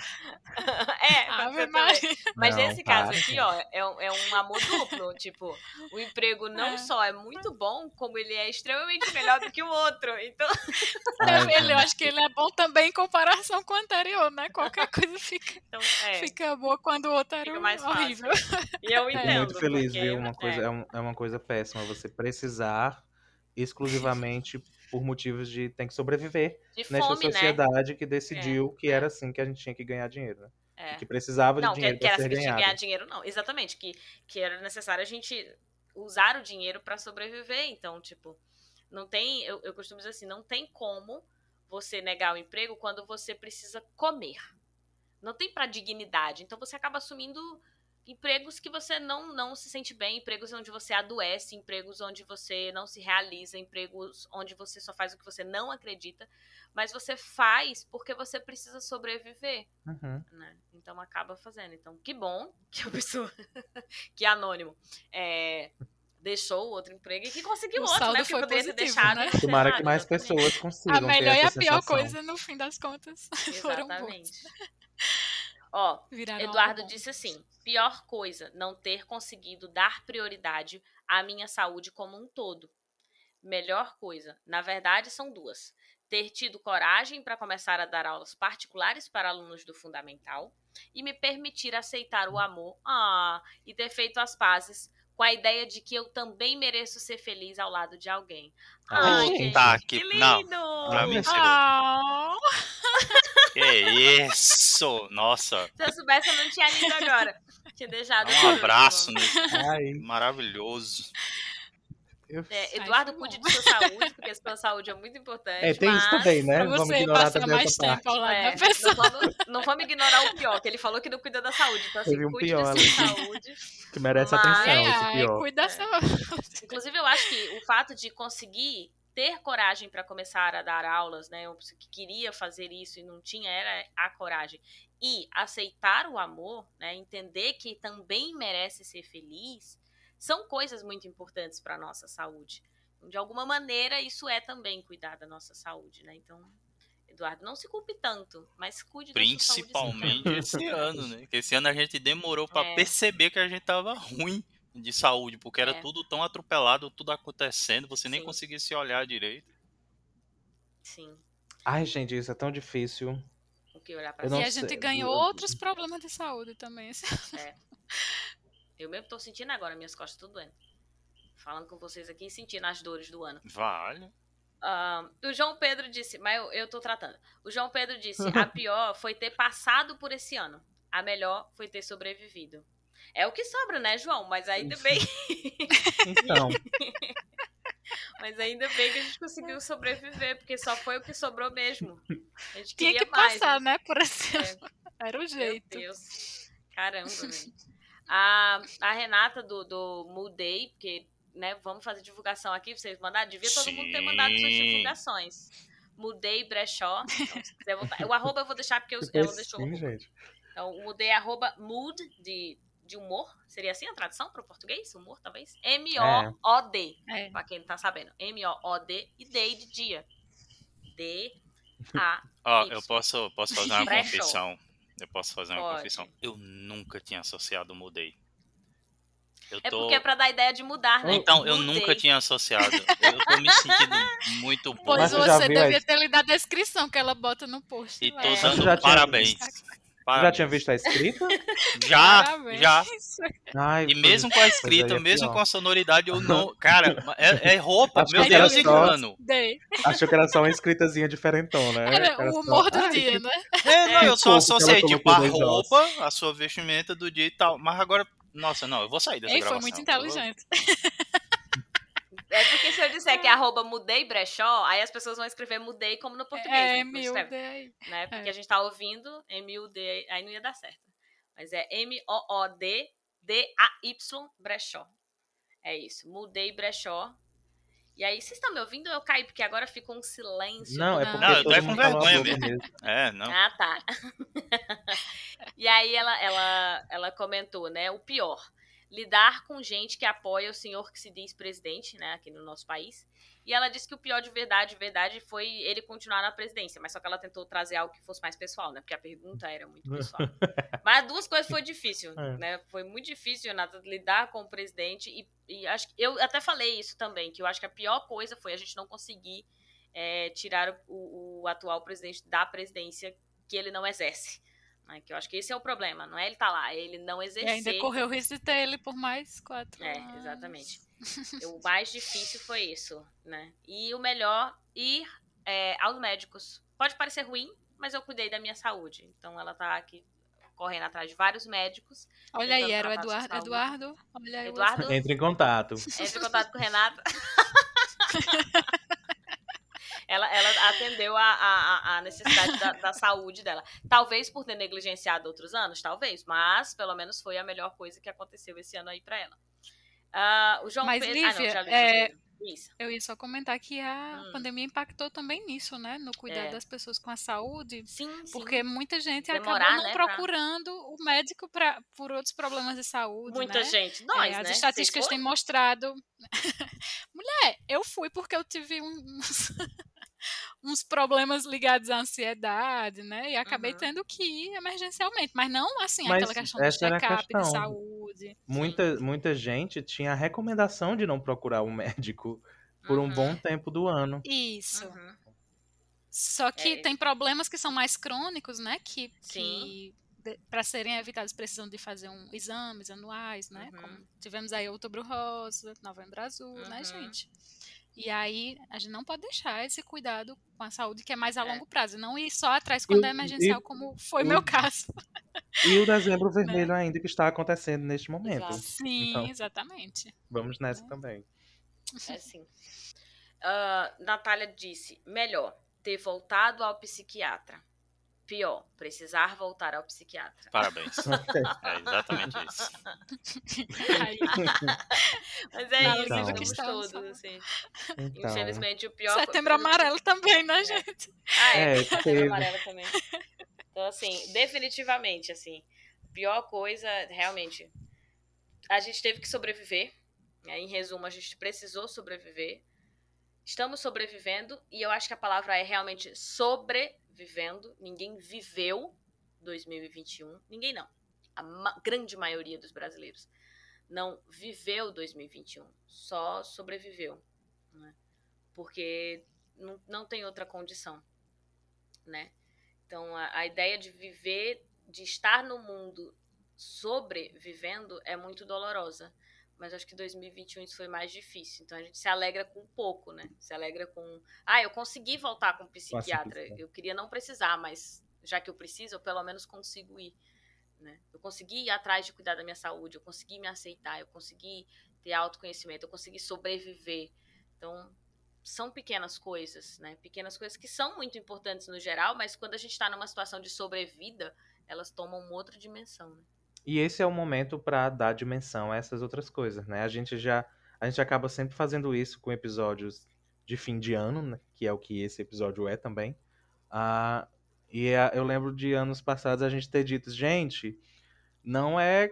é,
Ave. Maria.
Mas
Não,
nesse caso
para,
aqui, ó, é, um- é um amor duplo. Tipo, o emprego não
É.
só é muito bom, como ele é extremamente melhor do que o outro. Então,
Ai,
ele, eu acho que ele é bom também em comparação com o anterior, né? Qualquer coisa fica,
então é.
fica boa quando o outro era
Fica mais fácil.
horrível.
E eu entendo.
muito feliz, viu? Uma coisa, é. um- é uma coisa péssima você precisar exclusivamente por motivos de tem que sobreviver
de
nesta
fome, né?
sociedade que decidiu que
é.
era assim que a gente tinha que ganhar dinheiro, né?
É.
Que precisava
Não,
de
que,
dinheiro
que era
para ser ganhado.
ganhar dinheiro, não. Exatamente, que, que era necessário a gente usar o dinheiro pra sobreviver. Então, tipo, não tem. Eu, eu costumo dizer assim, não tem como você negar o emprego quando você precisa comer. Não tem pra dignidade. Então você acaba assumindo empregos que você não, não se sente bem, empregos onde você adoece, empregos onde você não se realiza, empregos onde você só faz o que você não acredita, mas você faz porque você precisa sobreviver
Uhum.
né? Então acaba fazendo. Então, que bom que a pessoa, que é anônimo, é, deixou o outro emprego e que conseguiu
O
outro,
saldo
né? Porque
foi
poderia ter
positivo,
deixado.
né?
ter
Tomara que mais
exatamente.
pessoas consigam.
A melhor
ter
e a
essa
pior
sensação.
coisa, no fim das contas, foram boas.
Ó,
Viraram
Eduardo disse assim: pior coisa, não ter conseguido dar prioridade à minha saúde como um todo. Melhor coisa, na verdade, são duas. Ter tido coragem para começar a dar aulas particulares para alunos do fundamental e me permitir aceitar o amor ah, e ter feito as pazes com a ideia de que eu também mereço ser feliz ao lado de alguém.
Ah,
Ai,
gente.
Tá,
que
que-
lindo!
não, pra mim.
Ah,
Que isso! Nossa,
Se eu soubesse, eu não tinha lido agora. Tinha deixado.
um abraço
né?
maravilhoso.
É, Eduardo, cuide de sua saúde, porque a sua saúde é muito importante.
É, tem isso também, né?
pra
Vamos
você
ignorar
passar
também
mais
essa parte.
tempo ao lado
É,
da pessoa.
não, vamos, não vamos ignorar o pior, que ele falou que não cuida da saúde. Então, assim,
Teve um
cuide
pior
da
ali.
sua saúde.
Que merece
Mas-
atenção,
É,
esse
ai,
pior.
cuida da sua.
Inclusive, eu acho que o fato de conseguir ter coragem para começar a dar aulas, né? Eu que queria fazer isso e não tinha era a coragem. E aceitar o amor, né? Entender que também merece ser feliz, são coisas muito importantes para nossa saúde. De alguma maneira, isso é também cuidar da nossa saúde, né? Então, Eduardo, não se culpe tanto, mas cuide da sua saúde.
Principalmente esse ano, né? Que esse ano a gente demorou pra
É.
perceber que a gente tava ruim de saúde, porque era
É.
tudo tão atropelado, tudo acontecendo, você nem
Sim.
conseguia se olhar direito.
Sim,
Ai, gente, isso é tão difícil.
o que olhar para
não
E a gente ganhou
eu-
outros problemas de saúde também. assim.
Eu mesmo tô sentindo agora, minhas costas tudo doendo. Falando com vocês aqui e sentindo as dores do ano.
Vale.
Ah, o João Pedro disse, mas eu, eu tô tratando. O João Pedro disse: a pior foi ter passado por esse ano. A melhor foi ter sobrevivido. É o que sobra, né, João? Mas ainda bem,
Então,
mas ainda bem que a gente conseguiu sobreviver, porque só foi o que sobrou mesmo. A gente
Tinha
queria
que
mais.
passar, né? Por esse...
É.
Era o
Meu
jeito.
Deus. Caramba, velho. A, a Renata do, do Mudei, porque, né, vamos fazer divulgação aqui, pra vocês mandaram. Devia todo mundo ter mandado suas
Sim.
divulgações. Mudei Brechó. Então, se quiser voltar. O arroba eu vou deixar porque eu,
tipo
ela deixou.
assim, gente.
Então, Mudei é arroba mood de, de humor. Seria assim a tradução para o português? Humor, talvez? M-O-O-D.
É.
Pra quem não tá sabendo. M-O-O-D e Day de dia. D-A.
Ó,
Isso.
eu posso, posso fazer uma confissão. Eu posso fazer uma
Pode.
confissão. Eu nunca tinha associado mudei. Eu
É
tô...
porque é pra dar ideia de mudar, né?
Então, eu
Mudei.
nunca tinha associado. Eu tô me sentindo muito bom.
Pois
você
devia ter lido a descrição que ela bota no post.
E tô
É.
dando
tinha
parabéns.
Já tinha visto a escrita?
Já,
Parabéns.
já.
Ai,
E mesmo com a escrita,
é
mesmo com a sonoridade, eu não. Cara, é, é roupa.
Acho
Meu
que era
Deus,
só-
engano.
Dei.
Achou que era só uma escritazinha diferentona, né?
Era
Era
o
só-
humor do
Ai,
dia,
que-
né?
É, não, eu só associei, tipo,
colocou
a roupa, a sua vestimenta do dia e tal. Mas agora, nossa, não, eu vou sair dessa
Ei, foi
gravação.
muito
eu vou-
inteligente.
É porque se eu disser que é arroba mudei brechó, aí as pessoas vão escrever mudei como no português.
É,
né? Não
mil,
escreve,
dei.
né? Porque
é.
a gente tá ouvindo M-U-D, aí não ia dar certo. Mas é M-O-O-D-D-A-Y brechó. É isso, mudei brechó. E aí, vocês estão me ouvindo ou eu caí? Porque agora ficou um silêncio.
Não, é
Não.
porque
Não, eu tô
todo
é com vergonha
boca mesmo.
É, não.
Ah, tá. e aí ela, ela, ela comentou, né? O pior. Lidar com gente que apoia o senhor que se diz presidente, né, aqui no nosso país. E ela disse que o pior de verdade, de verdade, foi ele continuar na presidência. Mas só que ela tentou trazer algo que fosse mais pessoal, né? Porque a pergunta era muito pessoal. mas as duas coisas foi difícil,
É.
né? Foi muito difícil, Renata, lidar com o presidente. E, e acho que eu até falei isso também, que eu acho que a pior coisa foi a gente não conseguir é, tirar o, o atual presidente da presidência que ele não exerce. Né? Que eu acho que esse é o problema, não é ele tá lá, é ele não
E
exercer.
ainda correu o risco de ter ele por mais quatro
É,
anos.
exatamente. o mais difícil foi isso, né? E o melhor, ir é, aos médicos. Pode parecer ruim, mas eu cuidei da minha saúde. Então ela tá aqui correndo atrás de vários médicos.
Olha aí, era o Eduardo. Eduardo, olha aí.
Eduardo,
Entre em contato.
entre em contato com o Renato. ela, ela atendeu a, a, a necessidade da, da saúde dela. Talvez por ter negligenciado outros anos, talvez, mas pelo menos foi a melhor coisa que aconteceu esse ano aí pra ela. Ah, o João
Mas,
Pedro. ah, não,
Lívia,
já li
é.
Isso.
Eu ia só comentar que a
Hum.
pandemia impactou também nisso, né? No cuidado
É.
das pessoas com a saúde.
Sim, sim.
Porque muita gente
Demorar,
acabou não
né, pra-
procurando o médico pra, por outros problemas de saúde.
Muita
né?
gente.
É,
Nós,
as
né?
estatísticas
Vocês
têm mostrado. Mulher, eu fui porque eu tive um- uns, problemas ligados à ansiedade, né? E acabei
Uhum.
tendo que ir emergencialmente. Mas não assim,
Mas
aquela questão do check-up de saúde.
Muita, muita gente tinha a recomendação de não procurar um médico por um
Uhum.
bom tempo do ano.
Isso.
Uhum.
Só que
É.
tem problemas que são mais crônicos, né? Que, que para serem evitados precisam de fazer um, exames anuais, né?
Uhum.
Como tivemos aí outubro rosa, novembro azul, né,
Uhum.
gente? E aí a gente não pode deixar esse cuidado com a saúde que é mais a
É.
longo prazo, não ir só atrás quando
E-
é emergencial,
e-
como foi
o-
meu caso.
E o dezembro vermelho ainda que está acontecendo neste momento.
Exato.
Sim,
Então.
exatamente.
Vamos nessa
Né?
também.
É assim. Ah, Natália disse: melhor ter voltado ao psiquiatra. Pior, precisar voltar ao psiquiatra.
Parabéns. É exatamente isso.
Mas é
Nada
isso,
que
estamos todos, assim.
Então,
Infelizmente, o pior.
setembro amarelo também, né,
É.
gente?
Ah, é,
É,
setembro
teve.
amarelo também. Então, assim, definitivamente, assim, pior coisa, realmente, a gente teve que sobreviver. né? Em resumo, a gente precisou sobreviver. Estamos sobrevivendo e eu acho que a palavra é realmente sobrevivendo. Ninguém viveu 2021. Ninguém não. A ma- grande maioria dos brasileiros não viveu 2021. Só sobreviveu. Né? Porque não, não tem outra condição. Né? Então, a, a ideia de viver, de estar no mundo sobrevivendo é muito dolorosa. Mas acho que 2021 isso foi mais difícil. Então a gente se alegra com pouco, né? Se alegra com. Ah, eu consegui voltar com o psiquiatra. Eu queria não precisar, mas já que eu preciso, eu pelo menos consigo ir. Né? Eu consegui ir atrás de cuidar da minha saúde, eu consegui me aceitar, eu consegui ter autoconhecimento, eu consegui sobreviver. Então, são pequenas coisas, né? Pequenas coisas que são muito importantes no geral, mas quando a gente está numa situação de sobrevida, elas tomam uma outra dimensão, né?
E esse é o momento para dar dimensão a essas outras coisas, né? A gente já a gente acaba sempre fazendo isso com episódios de fim de ano, né? que é o que esse episódio é também. Ah, e é- eu lembro de anos passados a gente ter dito, gente, não é,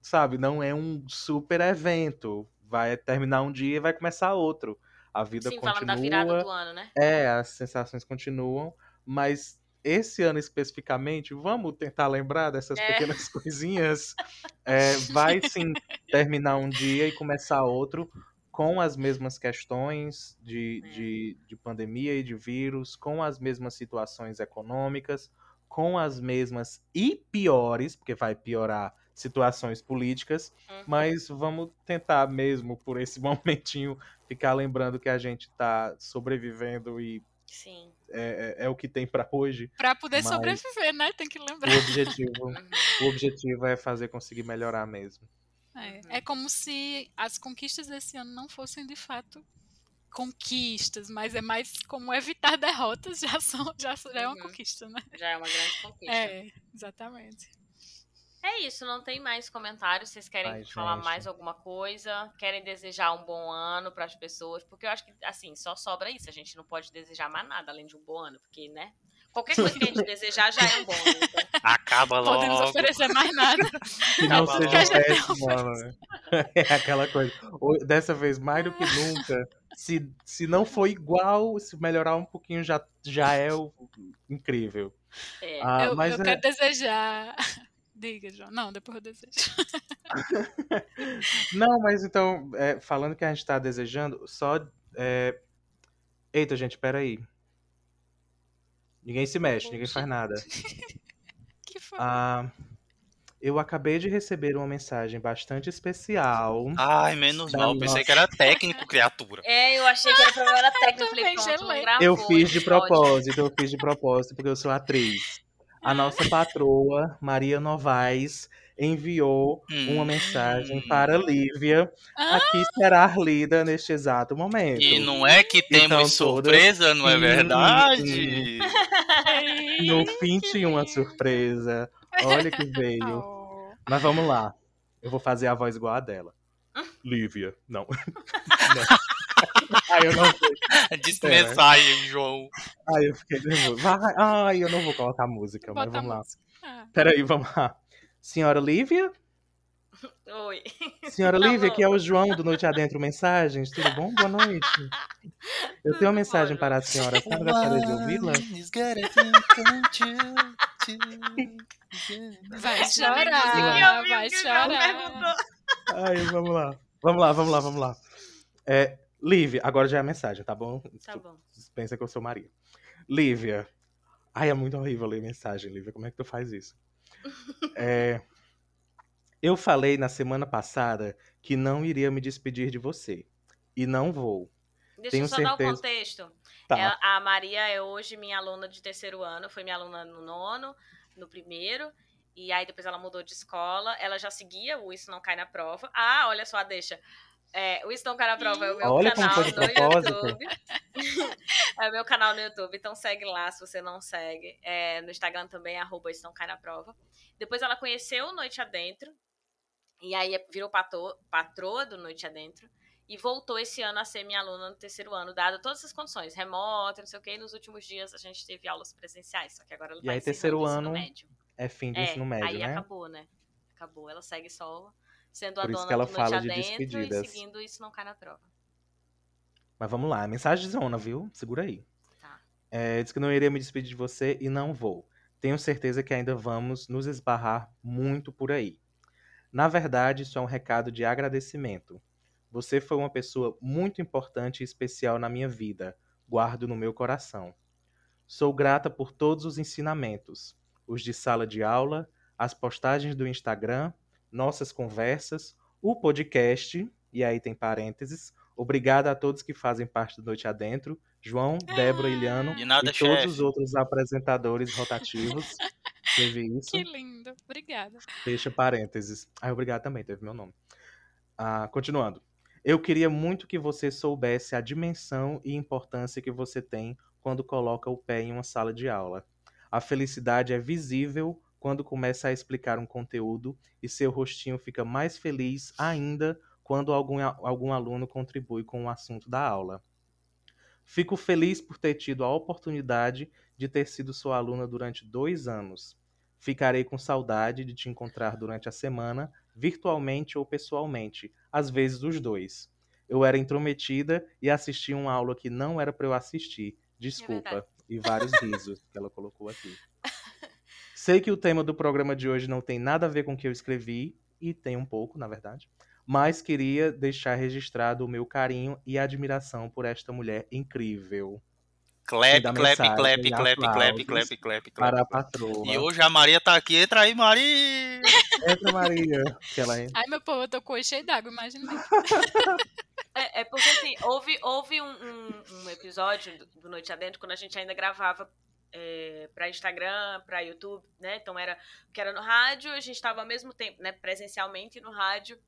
sabe, não é um super evento. Vai terminar um dia e vai começar outro. A vida
Sim,
continua.
falando da virada do ano, né?
É, as sensações continuam, mas esse ano especificamente, vamos tentar lembrar dessas
É.
pequenas coisinhas. É, vai sim terminar um dia e começar outro com as mesmas questões de,
É.
de, de pandemia e de vírus, com as mesmas situações econômicas, com as mesmas e piores, porque vai piorar situações políticas,
Uhum.
mas vamos tentar mesmo por esse momentinho ficar lembrando que a gente tá sobrevivendo e
Sim.
é, é- é o que tem pra hoje.
Pra poder sobreviver, né? Tem que lembrar.
O objetivo,
Uhum.
o objetivo é fazer conseguir melhorar mesmo.
É,
Uhum.
é como se as conquistas desse ano não fossem de fato conquistas, mas é mais como evitar derrotas já, são, já, já é uma
Uhum.
conquista, né?
Já é uma grande conquista.
É, exatamente.
É isso, não tem mais comentários. Vocês querem
Ai,
falar
gente.
mais alguma coisa? Querem desejar um bom ano para as pessoas? Porque eu acho que, assim, só sobra isso. A gente não pode desejar mais nada além de um bom ano, porque, né? Qualquer coisa que a gente desejar já é um bom ano. Então,
Acaba logo.
Podemos oferecer mais nada.
Que não
Acaba
seja
logo.
péssimo ano, né? É aquela coisa. Dessa vez, mais do que nunca, se, se não for igual, se melhorar um pouquinho já, já é o, incrível.
é.
Ah,
eu
mas
eu
é-
quero desejar. Diga, João. Não, depois eu desejo.
Não, mas então, é, falando que a gente tá desejando, só. é, Eita, gente, peraí. Ninguém se mexe, ninguém faz nada.
Que foi?
Ah, eu acabei de receber uma mensagem bastante especial.
Ai, menos mal. Pensei
nossa.
que era técnico, criatura.
É, eu achei que era problema técnico. Eu falei, pronto,
Eu fiz de propósito, eu fiz de propósito, porque eu sou atriz. A nossa patroa, Maria Novaes, enviou uma
Hum.
mensagem para Lívia,
Ah!
a que será lida neste exato momento.
E não é que temos
Então, todas-
surpresa, não é verdade?
No fim tinha uma surpresa. Olha que veio.
Oh.
Mas vamos lá. Eu vou fazer a voz igual a dela. Lívia. Não. Ai, eu não sei.
Diz
Pera.
mensagem, João.
Ai, eu fiquei nervoso. Vai, ai, eu não vou colocar música, mas
Bota a
vamos lá.
música. Ah,
Peraí, vamos lá. Senhora Lívia?
Oi.
Senhora
Alô.
Lívia, aqui é o João do Noite Adentro Mensagens. Tudo bom? Boa noite. Eu tenho uma mensagem para a senhora. A senhora gostaria de ouvi-la?
Vai
consegui
chorar, vai chorar.
Ai, vamos lá. Vamos lá, vamos lá, vamos lá. É, Lívia, agora já é a mensagem, tá bom?
Tá bom.
Pensa que eu sou Maria. Lívia. Ai, é muito horrível ler mensagem, Lívia. Como é que tu faz isso? É, eu falei na semana passada que não iria me despedir de você. E não vou.
Deixa
Tenho
eu só dar o
certeza.
contexto.
Tá.
Ela- a Maria é hoje minha aluna de terceiro ano, foi minha aluna no nono, no primeiro, e aí depois ela mudou de escola. Ela já seguia o Isso Não Cai na Prova. Ah, olha só, deixa. É, o Cai na Prova é o meu
Olha
canal
de
no
propósito.
YouTube. é o meu canal no YouTube, então segue lá se você não segue. É, no Instagram também, arroba Cai na Prova. Depois ela conheceu o Noite Adentro, e aí virou pato- patroa do Noite Adentro e voltou esse ano a ser minha aluna no terceiro ano, dada todas essas condições, remota, não sei o quê. E nos últimos dias a gente teve aulas presenciais, só que agora ela
E
tá
aí,
encerrando
terceiro ano,
médio.
É fim do
É,
ensino médio,
aí
né?
acabou, né? Acabou. Ela segue só sendo a
Por isso
dona
que ela
do
fala de
Adentro e
despedidas.
seguindo isso não cai na prova.
Mas vamos lá, mensagem zona, viu? Segura aí.
Tá.
É, diz que não iria me despedir de você e não vou. Tenho certeza que ainda vamos nos esbarrar muito por aí. Na verdade, isso é um recado de agradecimento. Você foi uma pessoa muito importante e especial na minha vida. Guardo no meu coração. Sou grata por todos os ensinamentos, os de sala de aula, as postagens do Instagram, nossas conversas, o podcast, e aí tem parênteses. Obrigada a todos que fazem parte do Noite Adentro, João, Débora, Iliano
De nada,
e todos os outros apresentadores rotativos. Teve isso.
Que lindo. Obrigada.
Fecha parênteses. Ah, obrigado também, teve meu nome. Ah, continuando. Eu queria muito que você soubesse a dimensão e importância que você tem quando coloca o pé em uma sala de aula. A felicidade é visível quando começa a explicar um conteúdo e seu rostinho fica mais feliz ainda quando algum, algum aluno contribui com o assunto da aula. Fico feliz por ter tido a oportunidade de ter sido sua aluna durante dois anos. Ficarei com saudade de te encontrar durante a semana, virtualmente ou pessoalmente, às vezes os dois. Eu era intrometida e assisti uma aula que não era para eu assistir. Desculpa.
verdade.
e vários risos que ela colocou aqui. Sei que o tema do programa de hoje não tem nada a ver com o que eu escrevi, e tem um pouco, na verdade, mas queria deixar registrado o meu carinho e admiração por esta mulher incrível.
Clap, clap,
mensagem,
clap, clap, clap,
aplausos
clap, clap,
Para a
clap.
patroa.
E hoje a Maria tá aqui. Entra aí, Maria!
Entra, Maria. Que ela
Ai, meu povo, eu tô com cheio d'água, imagina.
É, é porque assim, houve, houve um, um- um episódio do Noite Adentro quando a gente ainda gravava é, para Instagram, para YouTube, né? Então era que era no rádio, a gente estava ao mesmo tempo, né? Presencialmente no rádio.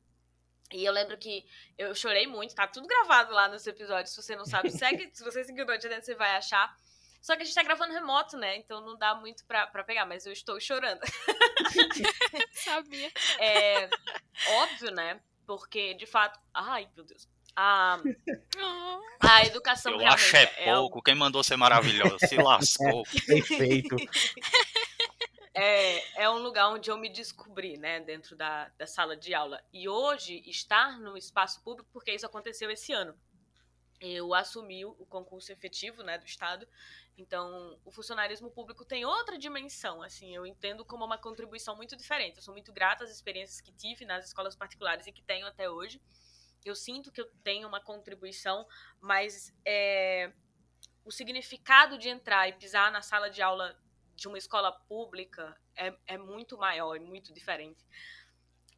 E eu lembro que eu chorei muito, tá tudo gravado lá nos episódios. Se você não sabe, segue, se você seguir o Noite Adentro, você vai achar. Só que a gente tá gravando remoto, né? Então não dá muito pra, pra pegar, mas eu estou chorando.
Sabia.
É óbvio, né? Porque, de fato. Ai, meu Deus. A, a educação
Eu acho é
é algo-
pouco. Quem mandou ser maravilhoso? Se lascou.
Perfeito.
é, é um lugar onde eu me descobri, né, dentro da, da sala de aula. E hoje, estar no espaço público, porque isso aconteceu esse ano. Eu assumi o concurso efetivo, né, do Estado. Então, o funcionarismo público tem outra dimensão, assim, eu entendo como uma contribuição muito diferente. Eu sou muito grata às experiências que tive nas escolas particulares e que tenho até hoje. Eu sinto que eu tenho uma contribuição, mas é, o significado de entrar e pisar na sala de aula de uma escola pública é, é muito maior, é muito diferente.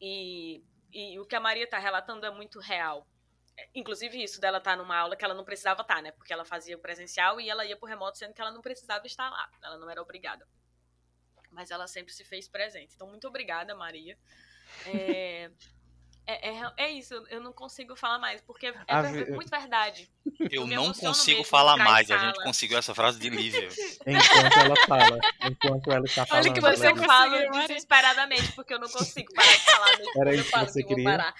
E, e o que a Maria está relatando é muito real. Inclusive isso dela estar numa aula que ela não precisava estar, né? Porque ela fazia o presencial e ela ia pro remoto, sendo que ela não precisava estar lá. Ela não era obrigada. Mas ela sempre se fez presente. Então, muito obrigada, Maria. É, é, é, é isso, eu não consigo falar mais, porque é
A
ver- muito verdade.
Eu não consigo falar mais. A gente conseguiu essa frase de Lívia.
Enquanto ela fala. Enquanto ela está falando.
Olha que você
eu falo desesperadamente, porque eu não consigo parar de falar. mesmo
Era isso
eu
que você
que
queria?
parar.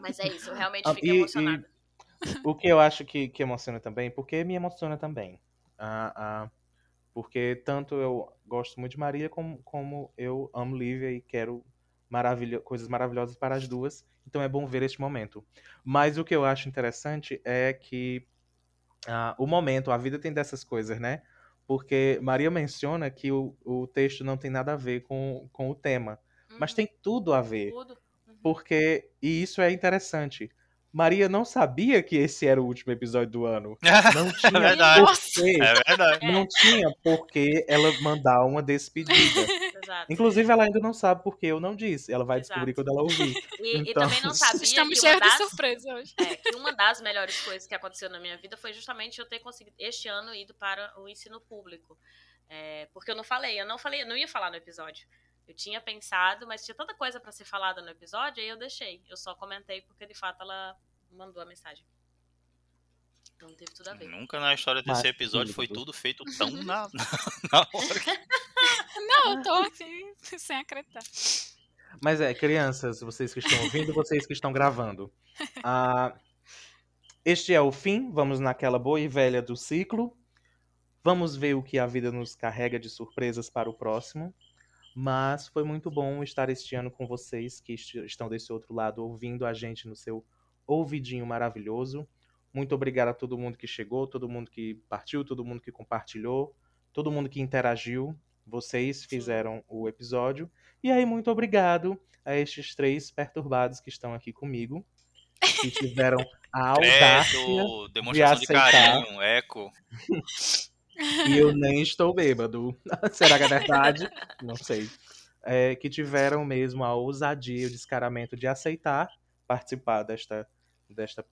Mas é isso, eu realmente
Ah,
fiquei
e-
emocionada.
O que eu acho que, que emociona também, porque me emociona também. Ah, ah, porque tanto eu gosto muito de Maria, como, como eu amo Lívia e quero maravilho coisas maravilhosas para as duas. Então é bom ver este momento. Mas o que eu acho interessante é que ah, o momento, a vida tem dessas coisas, né? Porque Maria menciona que o, o texto não tem nada a ver com, com o tema. Mas
Uhum,
tem tudo a ver.
tudo. Uhum.
Porque, e isso é interessante. Maria não sabia que esse era o último episódio do ano. Não tinha
verdade.
porquê.
É verdade.
Não tinha porquê ela mandar uma despedida.
Exato.
Inclusive, ela ainda não sabe porque eu não disse. Ela vai descobrir
Exato.
quando ela ouvir.
E, e
Então,
também não sabia
Estamos
que uma
cheios de
das,
surpresa hoje.
é, que uma das melhores coisas que aconteceu na minha vida foi justamente eu ter conseguido, este ano, ido para o ensino público. É, porque eu não falei, eu não falei, eu não ia falar no episódio. Eu tinha pensado, mas tinha tanta coisa para ser falada no episódio, aí eu deixei. Eu só comentei porque de fato ela mandou a mensagem. Então teve tudo a ver.
Nunca na história
Mas
desse episódio foi
tudo.
feito tão na, na hora.
Não, eu tô aqui sem acreditar.
Mas é, crianças, vocês que estão ouvindo, vocês que estão gravando. Ah, este é o fim. Vamos naquela boa e velha do ciclo. Vamos ver o que a vida nos carrega de surpresas para o próximo. Mas foi muito bom estar este ano com vocês que est- estão desse outro lado ouvindo a gente no seu ouvidinho maravilhoso. Muito obrigado a todo mundo que chegou, todo mundo que partiu, todo mundo que compartilhou, todo mundo que interagiu. Vocês fizeram o episódio. E aí, muito obrigado a estes três perturbados que estão aqui comigo, que tiveram a audácia
Credo, demonstração de
aceitar.
carinho, eco.
e eu nem estou bêbado. Será que é verdade? Não sei. É, que tiveram mesmo a ousadia e o descaramento de aceitar participar desta, desta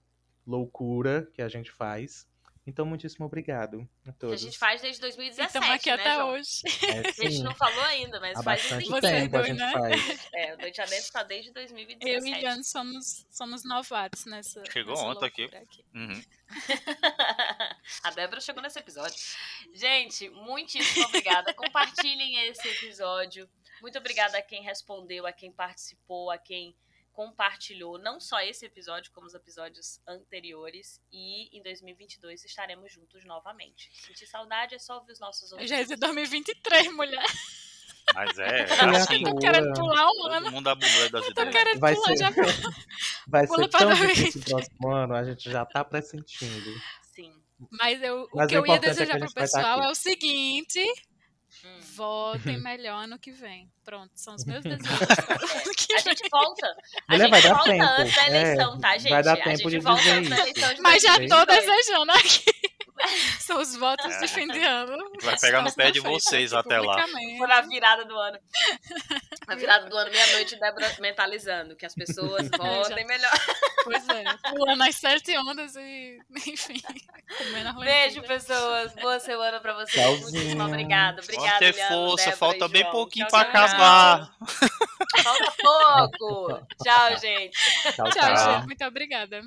loucura que a gente faz. Então, muitíssimo obrigado a
Que
todos.
a gente faz desde 2017,
Estamos aqui
né,
até
João?
hoje.
É,
A gente não falou ainda, mas
há
faz
bastante
desde...
Você
tempo a gente
né?
faz.
É, o Noite Adentro tá desde
Eu
2017.
e Jan somos, somos novatos nessa.
Chegou
nessa
ontem aqui.
loucura
Uhum.
A Débora chegou nesse episódio. Gente, muitíssimo obrigada. Compartilhem esse episódio. Muito obrigada a quem respondeu, a quem participou, a quem compartilhou não só esse episódio, como os episódios anteriores. E em 2022 estaremos juntos novamente. Sentir saudade é só ouvir os nossos
Eu
ouvintes.
já ia 2023, mulher.
Mas é, é assim.
Tô querendo pular um
Todo
ano.
mundo bublé das
Tô
ideias.
querendo
Vai
pular
ser,
já.
vai
Pula
ser tão
2020.
difícil o próximo ano, a gente já tá pressentindo.
Sim.
Mas eu, o
Mas
que
o
eu ia
é que
desejar
a
pro
vai
pessoal é o seguinte:
Hum.
votem melhor ano que vem. Pronto, são os meus desejos.
A gente volta. A
Mulher,
gente volta
tempo.
antes da eleição,
É,
tá, gente?
vai dar
a
tempo
gente
de
volta antes da eleição de
Mas já tô
2022.
desejando aqui. São os votos de fim de ano.
Vai pegar no pé de vocês até lá.
Foi na virada do ano. Na virada do ano, meia-noite, Débora mentalizando que as pessoas votem melhor.
Pois é, pulando as sete ondas e, enfim,
Beijo, pessoas. Boa semana pra vocês.
Tchauzinho.
Muitíssimo obrigada. Obrigada,
Vamos ter força,
Débora
falta bem pouquinho
Tchau,
pra
tchau.
acabar.
Falta pouco. Tchau, gente.
Tchau,
Tchau,
tchau.
gente. Muito obrigada.